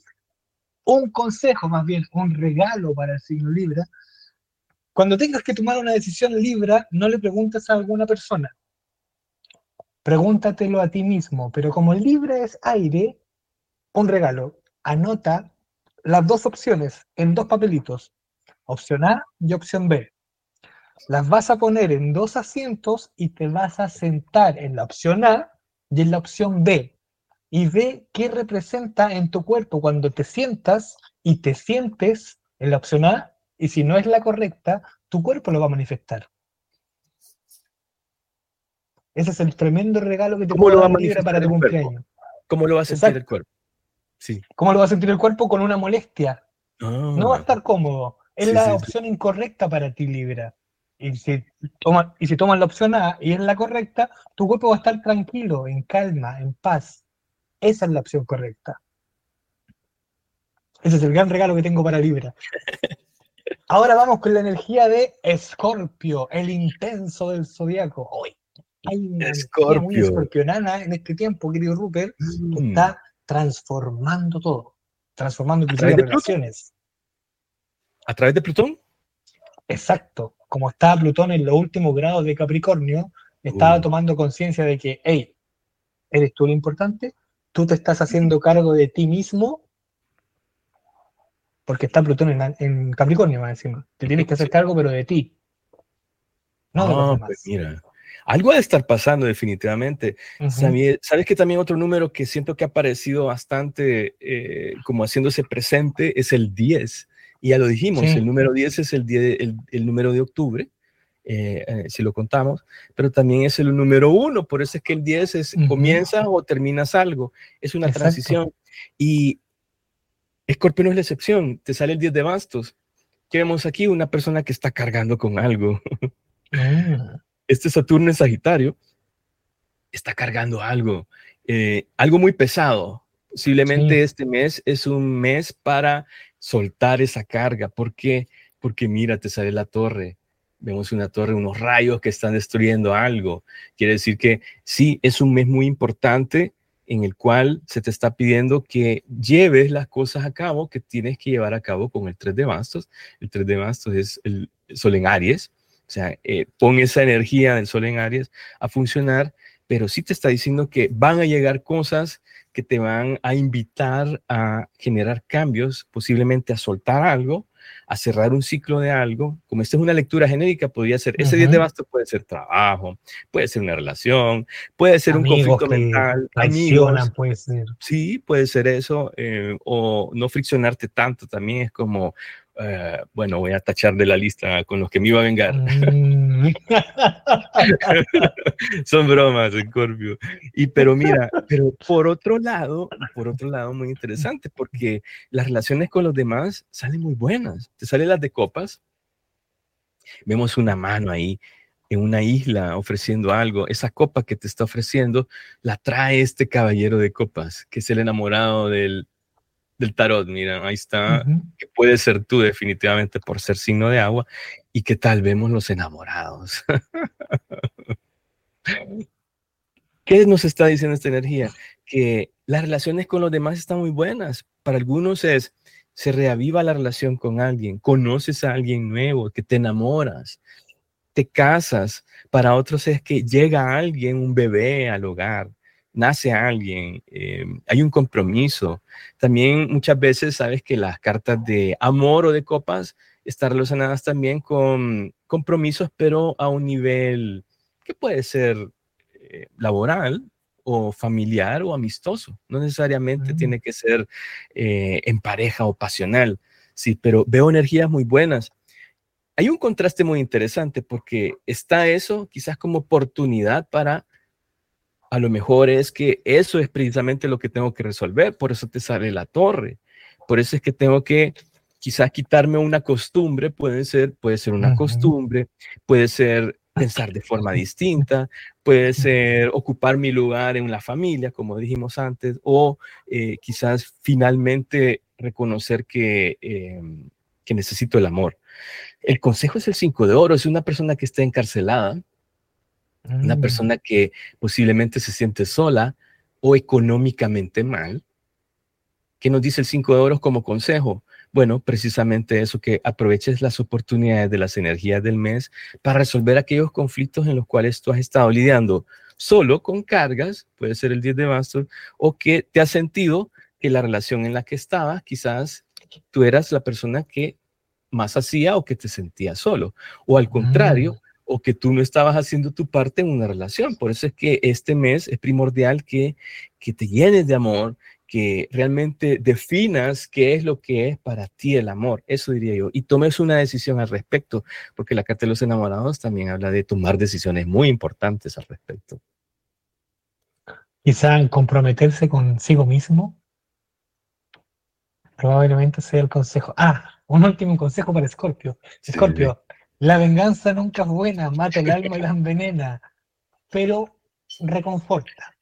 Un consejo, más bien, un regalo para el signo Libra. Cuando tengas que tomar una decisión Libra, no le preguntes a alguna persona. Pregúntatelo a ti mismo. Pero como Libra es aire, un regalo. Anota las dos opciones en dos papelitos, opción A y opción B. Las vas a poner en dos asientos y te vas a sentar en la opción A y en la opción B. Y ve qué representa en tu cuerpo cuando te sientas y te sientes en la opción A. Y si no es la correcta, tu cuerpo lo va a manifestar. Ese es el tremendo regalo que te puedo dar para tu cumpleaños. ¿Cómo lo va a sentir el cuerpo? ¿Cómo lo va a sentir el cuerpo? Con una molestia. No va a ah. estar cómodo. Es la opción incorrecta para ti, Libra. Y si, toma, y si tomas la opción A y es la correcta, tu cuerpo va a estar tranquilo, en calma, en paz. Esa es la opción correcta. Ese es el gran regalo que tengo para Libra. Ahora vamos con la energía de Escorpio, el intenso del zodiaco. Hoy hay una energía muy escorpionana en este tiempo, querido Rupert, que mm. está transformando todo, transformando tus relaciones. ¿A través de Plutón? Exacto. Como está Plutón en los últimos grados de Capricornio, estaba uh. tomando conciencia de que, hey, eres tú lo importante, tú te estás haciendo cargo de ti mismo, porque está Plutón en, Capricornio más encima. Te tienes que hacer cargo, pero de ti. No de los ah, demás. Pues mira. Algo ha de estar pasando definitivamente. Sabes que también otro número que siento que ha aparecido bastante eh, como haciéndose presente es el 10. Y ya lo dijimos, el número 10 es el, el, número de octubre, eh, eh, si lo contamos, pero también es el número 1, por eso es que el 10 es comienzas o terminas algo, es una transición. Y Escorpio no es la excepción, te sale el 10 de bastos. ¿Qué vemos aquí? Una persona que está cargando con algo. Ah este Saturno en Sagitario está cargando algo, eh, algo muy pesado. Posiblemente este mes es un mes para soltar esa carga. ¿Por qué? Porque mira, te sale la torre. Vemos una torre, unos rayos que están destruyendo algo. Quiere decir que sí, es un mes muy importante en el cual se te está pidiendo que lleves las cosas a cabo que tienes que llevar a cabo con el 3 de bastos. El 3 de bastos es el sol en Aries, o sea, eh, pon esa energía del sol en Aries a funcionar, pero sí te está diciendo que van a llegar cosas que te van a invitar a generar cambios, posiblemente a soltar algo, a cerrar un ciclo de algo. Como esta es una lectura genérica, podría ser, ese 10 de bastos puede ser trabajo, puede ser una relación, puede ser un conflicto mental, amigos. puede ser. Sí, puede ser eso, eh, o no friccionarte tanto también es como eh, bueno, voy a tachar de la lista con los que me iba a vengar. Mm. Son bromas, Scorpio. Y pero mira, pero por otro lado, por otro lado, muy interesante, porque las relaciones con los demás salen muy buenas. Te salen las de copas. Vemos una mano ahí en una isla ofreciendo algo. Esa copa que te está ofreciendo la trae este caballero de copas, que es el enamorado del, del tarot, mira, ahí está, que puede ser tú definitivamente por ser signo de agua y qué tal vemos los enamorados. ¿Qué nos está diciendo esta energía? Que las relaciones con los demás están muy buenas. Para algunos es, se reaviva la relación con alguien, conoces a alguien nuevo, que te enamoras, te casas. Para otros es que llega alguien, un bebé al hogar, nace alguien, eh, hay un compromiso. También muchas veces sabes que las cartas de amor o de copas están relacionadas también con compromisos, pero a un nivel que puede ser eh, laboral o familiar o amistoso. No necesariamente mm. tiene que ser eh, en pareja o pasional. sí, pero veo energías muy buenas. Hay un contraste muy interesante porque está eso quizás como oportunidad para, a lo mejor es que eso es precisamente lo que tengo que resolver, por eso te sale la torre, por eso es que tengo que quizás quitarme una costumbre, puede ser, puede ser una costumbre, puede ser pensar de forma distinta, puede ser ocupar mi lugar en la familia, como dijimos antes, o eh, quizás finalmente reconocer que, em, que necesito el amor. El consejo es el cinco de oro, es una persona que está encarcelada, una mm. persona que posiblemente se siente sola o económicamente mal. ¿Qué nos dice el cinco de oro como consejo? Bueno, precisamente eso, que aproveches las oportunidades de las energías del mes para resolver aquellos conflictos en los cuales tú has estado lidiando solo con cargas, puede ser el 10 de bastos, o que te has sentido que la relación en la que estabas, quizás tú eras la persona que más hacía o que te sentías solo, o al contrario, mm. O que tú no estabas haciendo tu parte en una relación. Por eso es que este mes es primordial que, que te llenes de amor, que realmente definas qué es lo que es para ti el amor, eso diría yo, y tomes una decisión al respecto, porque la carta de los enamorados también habla de tomar decisiones muy importantes al respecto. Quizá comprometerse consigo mismo, probablemente sea el consejo. Ah, un último consejo para Scorpio. Scorpio, la venganza nunca es buena, mata el alma y la envenena, pero reconforta.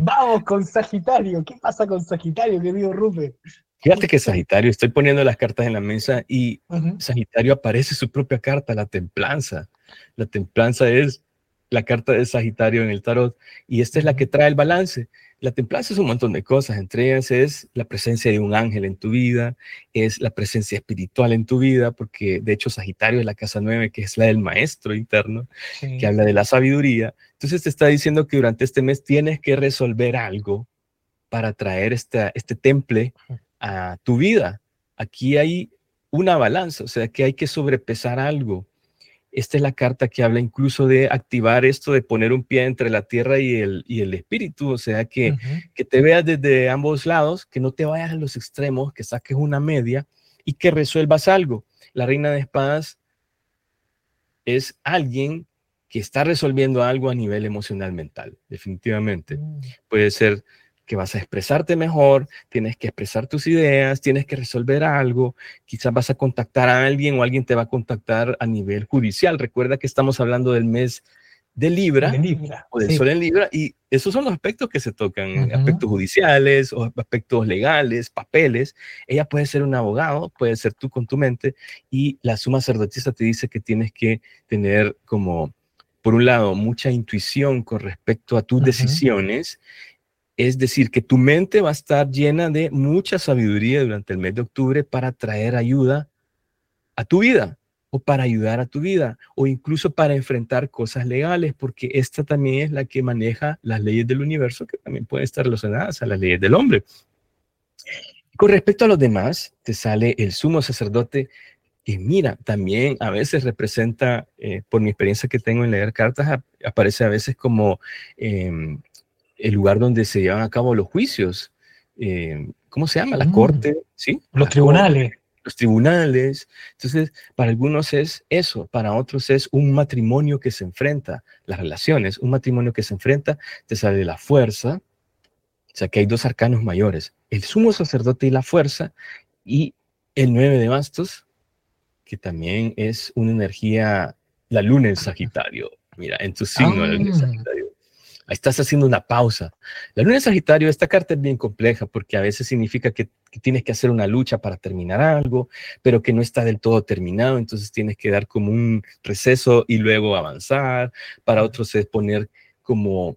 Vamos con Sagitario. ¿Qué pasa con Sagitario, querido Rupert? Fíjate que Sagitario, estoy poniendo las cartas en la mesa y Sagitario aparece su propia carta, la templanza. La templanza es la carta de Sagitario en el tarot y esta es la que trae el balance. La templanza es un montón de cosas, entre ellas es la presencia de un ángel en tu vida, es la presencia espiritual en tu vida, porque de hecho Sagitario es la casa nueve, que es la del maestro interno, que habla de la sabiduría. Entonces te está diciendo que durante este mes tienes que resolver algo para traer este, este temple a tu vida. Aquí hay una balanza, o sea que hay que sobrepesar algo esta es la carta que habla incluso de activar esto de poner un pie entre la tierra y el, y el espíritu, o sea, que, que te veas desde ambos lados, que no te vayas a los extremos, que saques una media y que resuelvas algo. La reina de espadas es alguien que está resolviendo algo a nivel emocional mental, definitivamente. Mm. Puede ser que vas a expresarte mejor, tienes que expresar tus ideas, tienes que resolver algo, quizás vas a contactar a alguien o alguien te va a contactar a nivel judicial. Recuerda que estamos hablando del mes de Libra, o del Sol en Libra, y esos son los aspectos que se tocan, aspectos judiciales o aspectos legales, papeles. Ella puede ser un abogado, puede ser tú con tu mente, y la suma sacerdotisa te dice que tienes que tener como, por un lado, mucha intuición con respecto a tus decisiones es decir, que tu mente va a estar llena de mucha sabiduría durante el mes de octubre para traer ayuda a tu vida o para ayudar a tu vida o incluso para enfrentar cosas legales, porque esta también es la que maneja las leyes del universo que también pueden estar relacionadas a las leyes del hombre. Con respecto a los demás, te sale el sumo sacerdote que mira, también a veces representa, eh, por mi experiencia que tengo en leer cartas, aparece a veces como em, el lugar donde se llevan a cabo los juicios. Eh, ¿Cómo se llama? La mm. corte, ¿sí? Los tribunales. los tribunales. Entonces, para algunos es eso, para otros es un matrimonio que se enfrenta, las relaciones, un matrimonio que se enfrenta, te sale la fuerza, o sea que hay dos arcanos mayores, el sumo sacerdote y la fuerza, y el nueve de bastos, que también es una energía, la luna en Sagitario, mira, en tu signo, la luna en ah. Sagitario estás haciendo una pausa. La luna en Sagitario, esta carta es bien compleja porque a veces significa que, tienes que hacer una lucha para terminar algo, pero que no está del todo terminado, entonces tienes que dar como un receso y luego avanzar. Para otros es poner como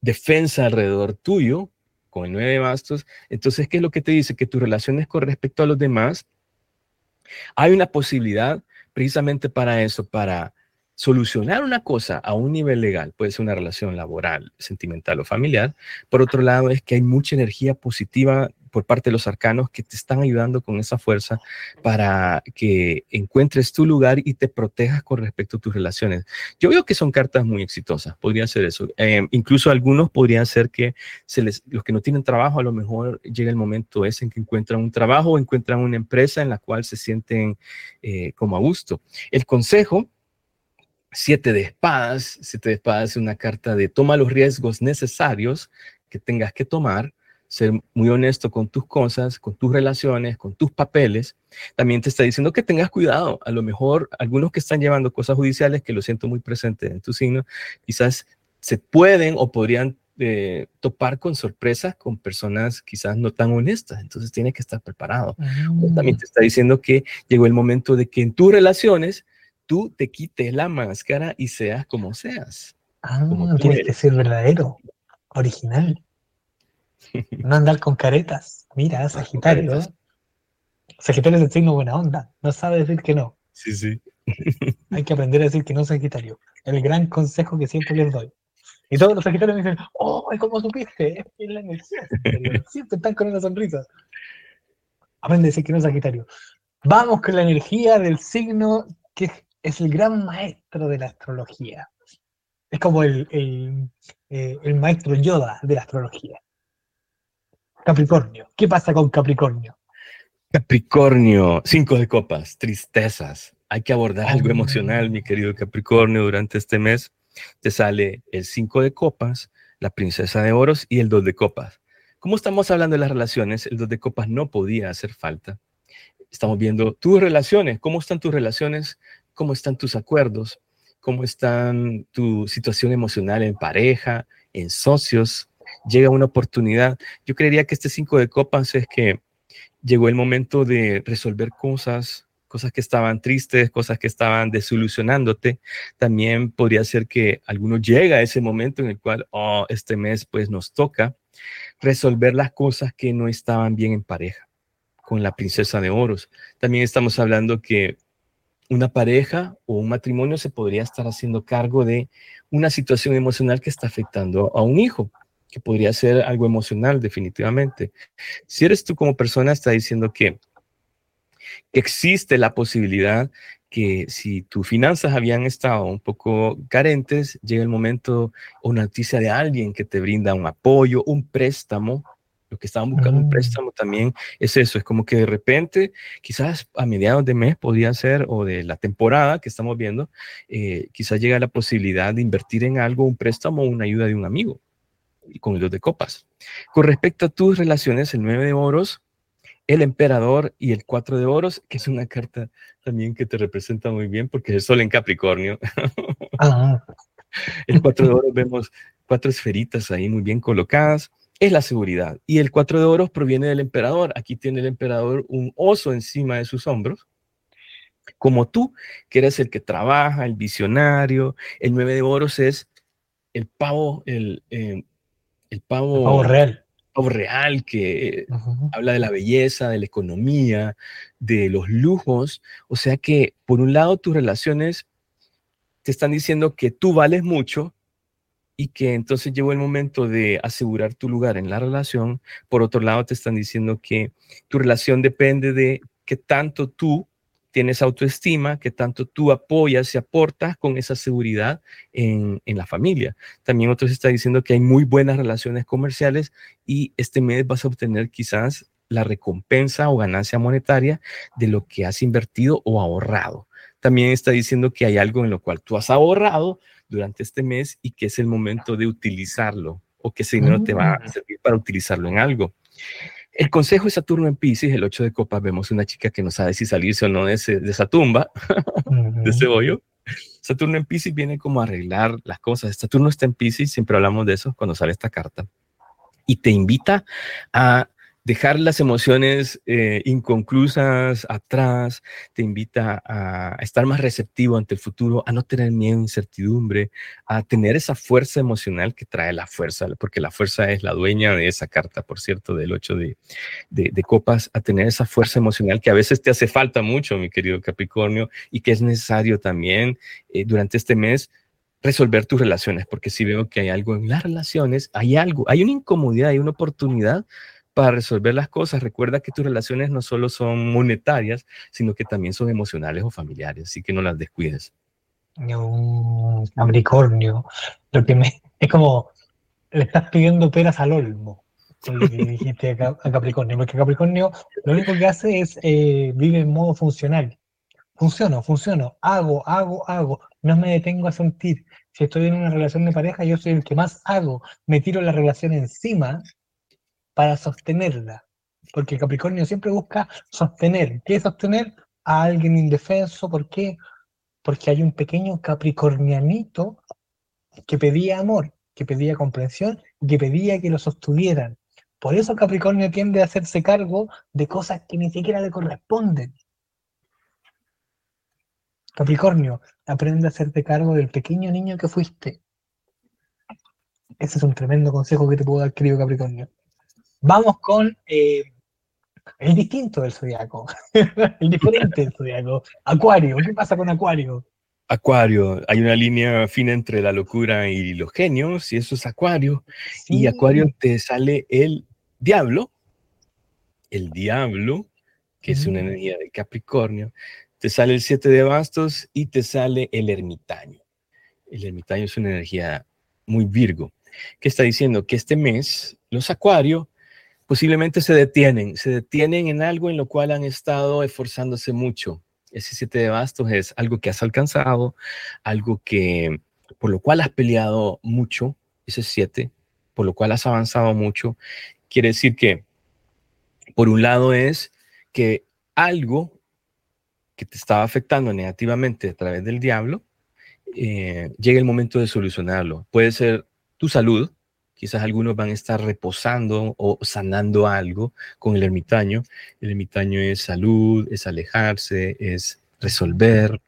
defensa alrededor tuyo con el nueve de bastos. Entonces, ¿qué es lo que te dice? Que tus relaciones con respecto a los demás, hay una posibilidad precisamente para eso, para solucionar una cosa a un nivel legal, puede ser una relación laboral, sentimental o familiar. Por otro lado, es que hay mucha energía positiva por parte de los arcanos que te están ayudando con esa fuerza para que encuentres tu lugar y te protejas con respecto a tus relaciones. Yo veo que son cartas muy exitosas, podría ser eso. Eh, incluso algunos podrían ser que se les, los que no tienen trabajo, a lo mejor llega el momento ese en que encuentran un trabajo o encuentran una empresa en la cual se sienten eh, como a gusto. El consejo Siete de espadas. Siete de espadas es una carta de toma los riesgos necesarios que tengas que tomar, ser muy honesto con tus cosas, con tus relaciones, con tus papeles. También te está diciendo que tengas cuidado. A lo mejor algunos que están llevando cosas judiciales, que lo siento muy presente en tu signo, quizás se pueden o podrían eh, topar con sorpresas con personas quizás no tan honestas. Entonces tienes que estar preparado. También mm. te está diciendo que llegó el momento de que en tus relaciones tú te quites la máscara y seas como seas. Ah, tienes que ser verdadero, original. No andar con caretas. Mira, Sagitario. Sagitario es el signo buena onda. No sabe decir que no. Sí, sí. Hay que aprender a decir que no, Sagitario. El gran consejo que siempre les doy. Y todos los Sagitarios me dicen, oh, ¿cómo supiste? Es la energía. Siempre están con una sonrisa. Aprende a decir que no, Sagitario. Vamos con la energía del signo que es el gran maestro de la astrología. Es como el, eh, el, maestro Yoda de la astrología. Capricornio. ¿Qué pasa con Capricornio? Capricornio, cinco de copas, tristezas. Hay que abordar algo emocional, mi querido Capricornio, durante este mes. Te sale el cinco de copas, la princesa de oros y el dos de copas. Como estamos hablando de las relaciones, el dos de copas no podía hacer falta. Estamos viendo tus relaciones, cómo están tus relaciones cómo están tus acuerdos, cómo están tu situación emocional en pareja, en socios. Llega una oportunidad. Yo creería que este cinco de copas es que llegó el momento de resolver cosas, cosas que estaban tristes, cosas que estaban desilusionándote. También podría ser que alguno llega a ese momento en el cual, oh, este mes pues nos toca resolver las cosas que no estaban bien en pareja con la princesa de oros. También estamos hablando que una pareja o un matrimonio se podría estar haciendo cargo de una situación emocional que está afectando a un hijo, que podría ser algo emocional definitivamente. Si eres tú como persona, está diciendo que, existe la posibilidad que si tus finanzas habían estado un poco carentes, llega el momento o noticia de alguien que te brinda un apoyo, un préstamo que estaban buscando un mm. préstamo también es eso, es como que de repente, quizás a mediados de mes podría ser, o de la temporada que estamos viendo, eh, quizás llega la posibilidad de invertir en algo, un préstamo o una ayuda de un amigo, y con el de copas. Con respecto a tus relaciones, el 9 de oros, el emperador y el 4 de oros, que es una carta también que te representa muy bien porque es el sol en Capricornio. Ah. el 4 de oros vemos cuatro esferitas ahí muy bien colocadas es la seguridad. Y el cuatro de oros proviene del emperador. Aquí tiene el emperador un oso encima de sus hombros. Como tú, que eres el que trabaja, el visionario. El nueve de oros es el pavo, el, eh, el pavo, real. Pavo real que habla de la belleza, de la economía, de los lujos. O sea que, por un lado, tus relaciones te están diciendo que tú vales mucho, y que entonces llegó el momento de asegurar tu lugar en la relación. Por otro lado, te están diciendo que tu relación depende de qué tanto tú tienes autoestima, qué tanto tú apoyas y aportas con esa seguridad en, en la familia. También otros está diciendo que hay muy buenas relaciones comerciales y este mes vas a obtener quizás la recompensa o ganancia monetaria de lo que has invertido o ahorrado. También está diciendo que hay algo en lo cual tú has ahorrado, durante este mes y que es el momento de utilizarlo o que ese dinero te va a mm. servir para utilizarlo en algo. El consejo de Saturno en Pisces, el 8 de copas, vemos una chica que no sabe si salirse o no de, esa tumba, de ese hoyo. Saturno en Pisces viene como a arreglar las cosas. Saturno está en Pisces, siempre hablamos de eso cuando sale esta carta. Y te invita a dejar las emociones eh, inconclusas atrás, te invita a, estar más receptivo ante el futuro, a no tener miedo, incertidumbre, a tener esa fuerza emocional que trae la fuerza, porque la fuerza es la dueña de esa carta, por cierto, del 8 de, de, copas, a tener esa fuerza emocional que a veces te hace falta mucho, mi querido Capricornio, y que es necesario también eh, durante este mes resolver tus relaciones, porque si veo que hay algo en las relaciones, hay algo, hay una incomodidad, hay una oportunidad para resolver las cosas. Recuerda que tus relaciones no solo son monetarias, sino que también son emocionales o familiares, así que no las descuides. Un Capricornio, lo que me, es como le estás pidiendo peras al olmo con lo que dijiste a Capricornio, porque Capricornio lo único que hace es eh, vive en modo funcional. Funciono, funciono, hago, hago, hago, no me detengo a sentir. Si estoy en una relación de pareja, yo soy el que más hago, me tiro la relación encima para sostenerla. Porque Capricornio siempre busca sostener. ¿Qué sostener? A alguien indefenso. ¿Por qué? Porque hay un pequeño capricornianito que pedía amor, que pedía comprensión y que pedía que lo sostuvieran. Por eso Capricornio tiende a hacerse cargo de cosas que ni siquiera le corresponden. Capricornio, aprende a hacerte cargo del pequeño niño que fuiste. Ese es un tremendo consejo que te puedo dar, querido Capricornio. Vamos con eh, el distinto del zodiaco, el diferente del zodiaco. Acuario, ¿qué pasa con Acuario? Acuario, hay una línea fina entre la locura y los genios, y eso es Acuario. Y Acuario te sale el diablo, el diablo, que es una energía de Capricornio, te sale el siete de bastos y te sale el ermitaño. El ermitaño es una energía muy virgo. ¿Qué está diciendo? Que este mes los Acuario posiblemente se detienen, se detienen en algo en lo cual han estado esforzándose mucho. Ese siete de bastos es algo que has alcanzado, algo que por lo cual has peleado mucho, ese siete, por lo cual has avanzado mucho. Quiere decir que, por un lado, es que algo que te estaba afectando negativamente a través del diablo, eh, llega el momento de solucionarlo. Puede ser tu salud, Quizás algunos van a estar reposando o sanando algo con el ermitaño. El ermitaño es salud, es alejarse, es resolver.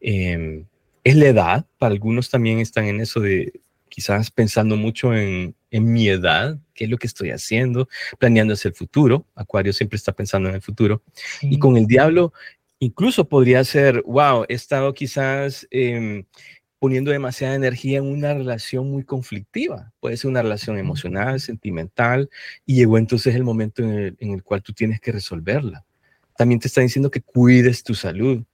Em, es la edad. Para algunos también están en eso de quizás pensando mucho en, mi edad, qué es lo que estoy haciendo, planeando hacia el futuro. Acuario siempre está pensando en el futuro. Y con el diablo, incluso podría ser, wow, he estado quizás em, poniendo demasiada energía en una relación muy conflictiva. Puede ser una relación emocional, sentimental, y llegó entonces el momento en el, cual tú tienes que resolverla. También te está diciendo que cuides tu salud.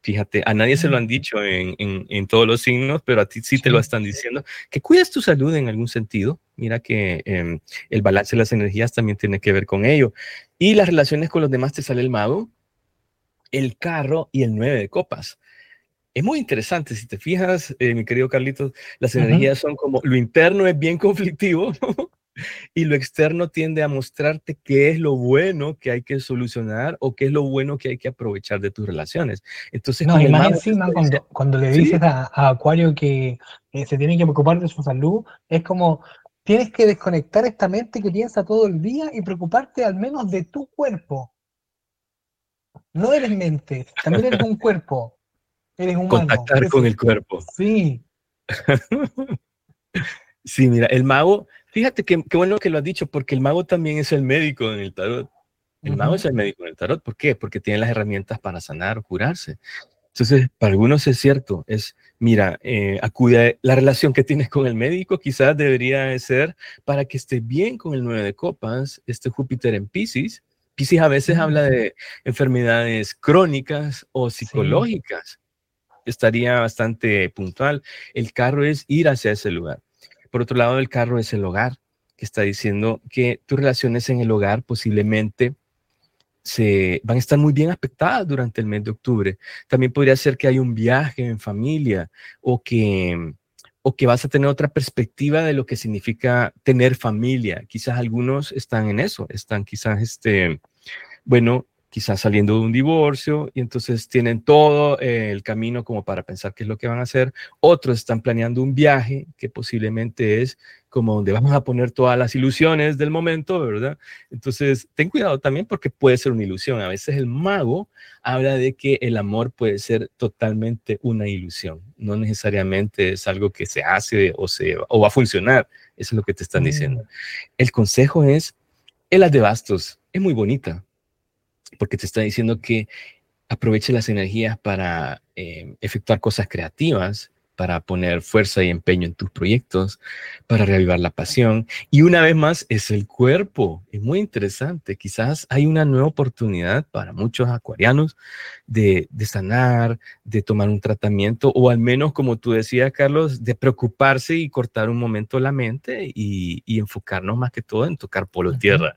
Fíjate, a nadie se lo han dicho en, todos los signos, pero a ti sí te lo están diciendo, que cuides tu salud en algún sentido. Mira que em, el balance de las energías también tiene que ver con ello. Y las relaciones con los demás te sale el mago, el carro y el nueve de copas es muy interesante. Si te fijas, eh, mi querido Carlitos, las energías son como lo interno es bien conflictivo y lo externo tiende a mostrarte qué es lo bueno que hay que solucionar o qué es lo bueno que hay que aprovechar de tus relaciones. Entonces, no, y más encima, cuando, le dices a, Acuario que se tiene que preocupar de su salud, es como tienes que desconectar esta mente que piensa todo el día y preocuparte al menos de tu cuerpo. No eres mente, también eres un cuerpo. Contactar con el cuerpo. Sí. sí, mira, el mago, fíjate que qué bueno que lo has dicho, porque el mago también es el médico en el tarot. El mago es el médico en el tarot. ¿Por qué? Porque tiene las herramientas para sanar o curarse. Entonces, para algunos es cierto, es, mira, eh, acude a la relación que tienes con el médico, quizás debería ser para que esté bien con el nueve de copas, este Júpiter en Pisces. Pisces a veces habla de enfermedades crónicas o psicológicas estaría bastante puntual. El carro es ir hacia ese lugar. Por otro lado, el carro es el hogar, que está diciendo que tus relaciones en el hogar posiblemente se van a estar muy bien afectadas durante el mes de octubre. También podría ser que hay un viaje en familia o que o que vas a tener otra perspectiva de lo que significa tener familia. Quizás algunos están en eso, están quizás este bueno, quizás saliendo de un divorcio y entonces tienen todo eh, el camino como para pensar qué es lo que van a hacer. Otros están planeando un viaje que posiblemente es como donde vamos a poner todas las ilusiones del momento, ¿verdad? Entonces, ten cuidado también porque puede ser una ilusión. A veces el mago habla de que el amor puede ser totalmente una ilusión. No necesariamente es algo que se hace o, se, o va a funcionar. Eso es lo que te están diciendo. Mm. El consejo es, el de bastos es muy bonita, porque te está diciendo que aproveche las energías para eh, efectuar cosas creativas, para poner fuerza y empeño en tus proyectos, para reavivar la pasión. Y una vez más, es el cuerpo. Es muy interesante. Quizás hay una nueva oportunidad para muchos acuarianos de, sanar, de tomar un tratamiento, o al menos, como tú decías, Carlos, de preocuparse y cortar un momento la mente y, y enfocarnos más que todo en tocar polo tierra.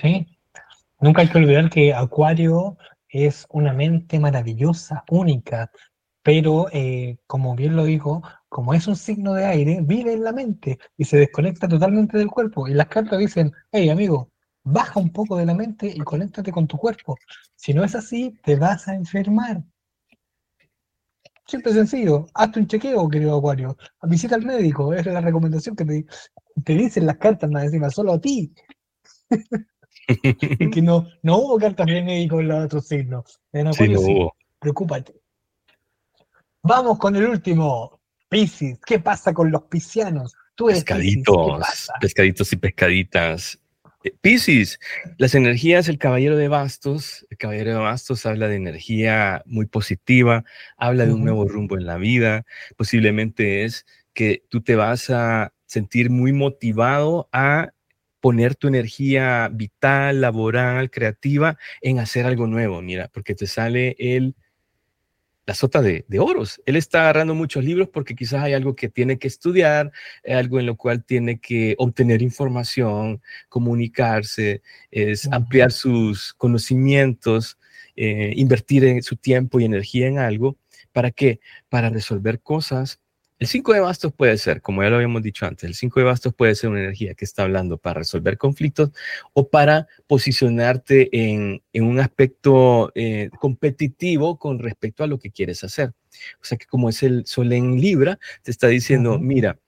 Sí. Nunca hay que olvidar que Acuario es una mente maravillosa, única, pero eh, como bien lo dijo, como es un signo de aire, vive en la mente y se desconecta totalmente del cuerpo. Y las cartas dicen, hey amigo, baja un poco de la mente y conéctate con tu cuerpo. Si no es así, te vas a enfermar. Siempre sencillo, hazte un chequeo, querido Acuario, visita al médico, es la recomendación que te, te dicen las cartas más encima, solo a ti. que no, no hubo cartas médico en los otros signos. En sí, no hubo. Preocúpate. Vamos con el último. Piscis. ¿Qué pasa con los piscianos? Tú pescaditos, pescaditos y pescaditas. Eh, Piscis, las energías, el caballero de bastos, el caballero de bastos habla de energía muy positiva, habla de un nuevo rumbo en la vida, posiblemente es que tú te vas a sentir muy motivado a poner tu energía vital, laboral, creativa en hacer algo nuevo, mira, porque te sale el la sota de, oros. Él está agarrando muchos libros porque quizás hay algo que tiene que estudiar, algo en lo cual tiene que obtener información, comunicarse, es ampliar sus conocimientos, eh, invertir en su tiempo y energía en algo. ¿Para qué? Para resolver cosas el 5 de bastos puede ser, como ya lo habíamos dicho antes, el 5 de bastos puede ser una energía que está hablando para resolver conflictos o para posicionarte en, un aspecto eh, competitivo con respecto a lo que quieres hacer. O sea que como es el sol en Libra, te está diciendo, mira,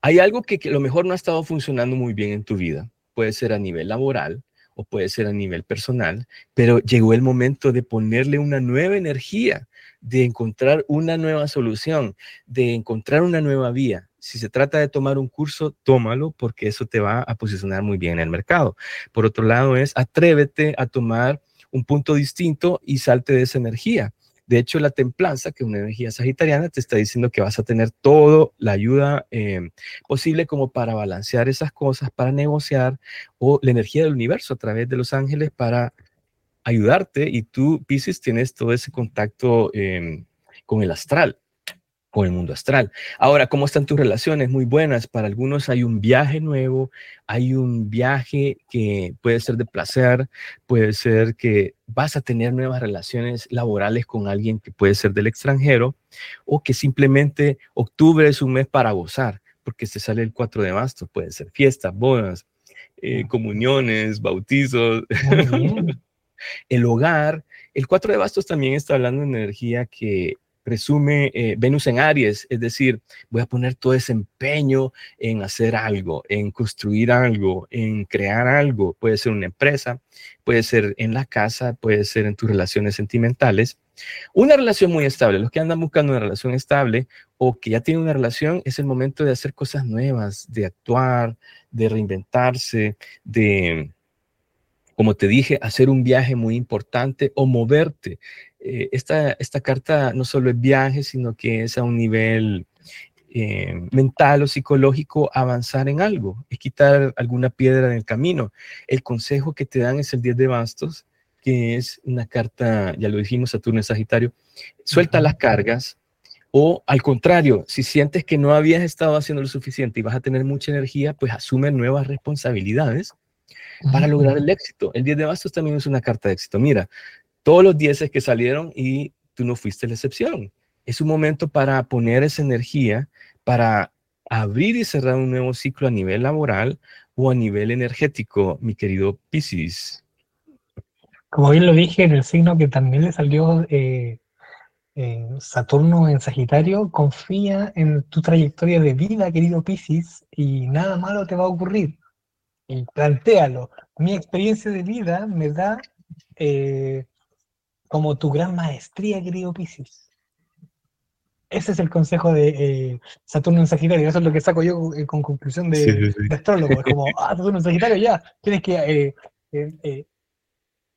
hay algo que, que a lo mejor no ha estado funcionando muy bien en tu vida. Puede ser a nivel laboral, o puede ser a nivel personal, pero llegó el momento de ponerle una nueva energía, de encontrar una nueva solución, de encontrar una nueva vía. Si se trata de tomar un curso, tómalo porque eso te va a posicionar muy bien en el mercado. Por otro lado, es atrévete a tomar un punto distinto y salte de esa energía. De hecho, la templanza, que es una energía sagitariana, te está diciendo que vas a tener toda la ayuda eh, posible como para balancear esas cosas, para negociar, o la energía del universo a través de los ángeles para ayudarte. Y tú, Pisces, tienes todo ese contacto em, con el astral con el mundo astral. Ahora, ¿cómo están tus relaciones? Muy buenas. Para algunos hay un viaje nuevo, hay un viaje que puede ser de placer, puede ser que vas a tener nuevas relaciones laborales con alguien que puede ser del extranjero o que simplemente octubre es un mes para gozar, porque se sale el 4 de bastos, puede ser fiestas, bodas, eh, comuniones, bautizos. el hogar. El 4 de bastos también está hablando de energía que presume eh, Venus en Aries, es decir, voy a poner todo ese empeño en hacer algo, en construir algo, en crear algo. Puede ser una empresa, puede ser en la casa, puede ser en tus relaciones sentimentales. Una relación muy estable, los que andan buscando una relación estable o que ya tienen una relación, es el momento de hacer cosas nuevas, de actuar, de reinventarse, de, como te dije, hacer un viaje muy importante o moverte. Eh, esta, esta carta no solo es viaje, sino que es a un nivel eh, mental o psicológico avanzar en algo, es quitar alguna piedra en el camino. El consejo que te dan es el 10 de bastos, que es una carta, ya lo dijimos, Saturno en Sagitario, suelta las cargas, o al contrario, si sientes que no habías estado haciendo lo suficiente y vas a tener mucha energía, pues asume nuevas responsabilidades para lograr el éxito. El 10 de bastos también es una carta de éxito. Mira, todos los dieces que salieron y tú no fuiste la excepción. Es un momento para poner esa energía, para abrir y cerrar un nuevo ciclo a nivel laboral o a nivel energético, mi querido Piscis. Como bien lo dije, en el signo que también le salió eh, Saturno en Sagitario, confía en tu trayectoria de vida, querido Piscis, y nada malo te va a ocurrir. Y plantéalo. Mi experiencia de vida me da eh, como tu gran maestría, querido Piscis. Ese es el consejo de eh, Saturno en Sagitario, eso es lo que saco yo eh, con conclusión de, astrólogo. Es como, ah, Saturno en Sagitario, ya, tienes que eh,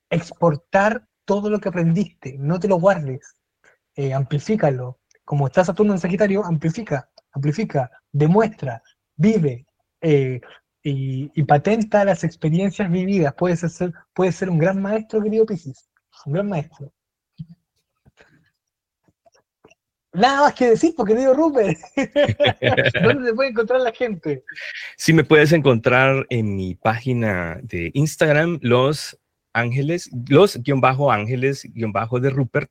exportar todo lo que aprendiste, no te lo guardes, amplifícalo, como está Saturno en Sagitario, amplifica, amplifica, demuestra, vive eh, y, patenta las experiencias vividas. Puede ser, puede ser un gran maestro, querido Piscis, un gran maestro. Nada más que decir, porque digo Rupert. ¿Dónde se puede encontrar la gente? Sí, me puedes encontrar en mi página de Instagram, los Ángeles, los guion bajo Ángeles, guion bajo de Rupert,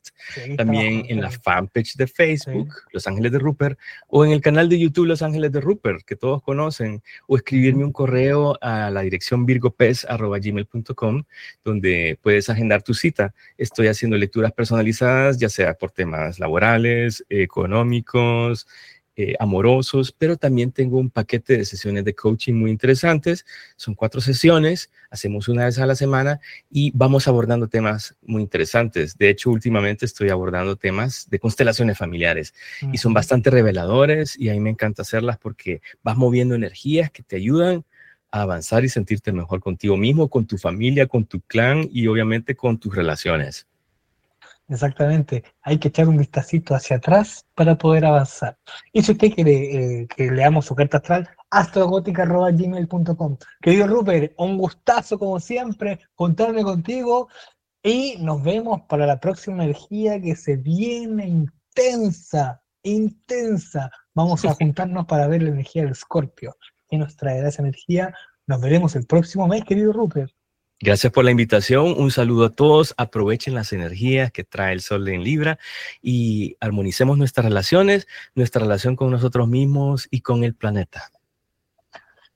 también en la fanpage de Facebook, Los Ángeles de Rupert, o en el canal de YouTube Los Ángeles de Rupert, que todos conocen, o escribirme un correo a la dirección virgopez.gmail.com, donde puedes agendar tu cita. Estoy haciendo lecturas personalizadas, ya sea por temas laborales, económicos, eh, amorosos, pero también tengo un paquete de sesiones de coaching muy interesantes. Son cuatro sesiones, hacemos una vez a la semana y vamos abordando temas muy interesantes. De hecho, últimamente estoy abordando temas de constelaciones familiares y son bastante reveladores y a mí me encanta hacerlas porque vas moviendo energías que te ayudan a avanzar y sentirte mejor contigo mismo, con tu familia, con tu clan y obviamente con tus relaciones. Exactamente, hay que echar un vistacito hacia atrás para poder avanzar. Y si usted quiere eh, que leamos su carta astral, astrogótica.gmail.com. Querido Rupert, un gustazo como siempre, contarme contigo y nos vemos para la próxima energía que se viene intensa, intensa. Vamos a juntarnos para ver la energía del Escorpio. ¿Qué nos traerá esa energía? Nos veremos el próximo mes, querido Rupert. Gracias por la invitación. Un saludo a todos. Aprovechen las energías que trae el sol en Libra y armonicemos nuestras relaciones, nuestra relación con nosotros mismos y con el planeta.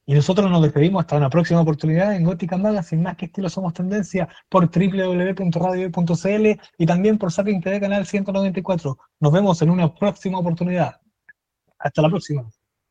Y nosotros nos despedimos hasta una próxima oportunidad en Gótica Maga, sin más que estilo Somos Tendencia, por www.radio.cl y también por Sapien TV Canal 194. Nos vemos en una próxima oportunidad. Hasta la próxima.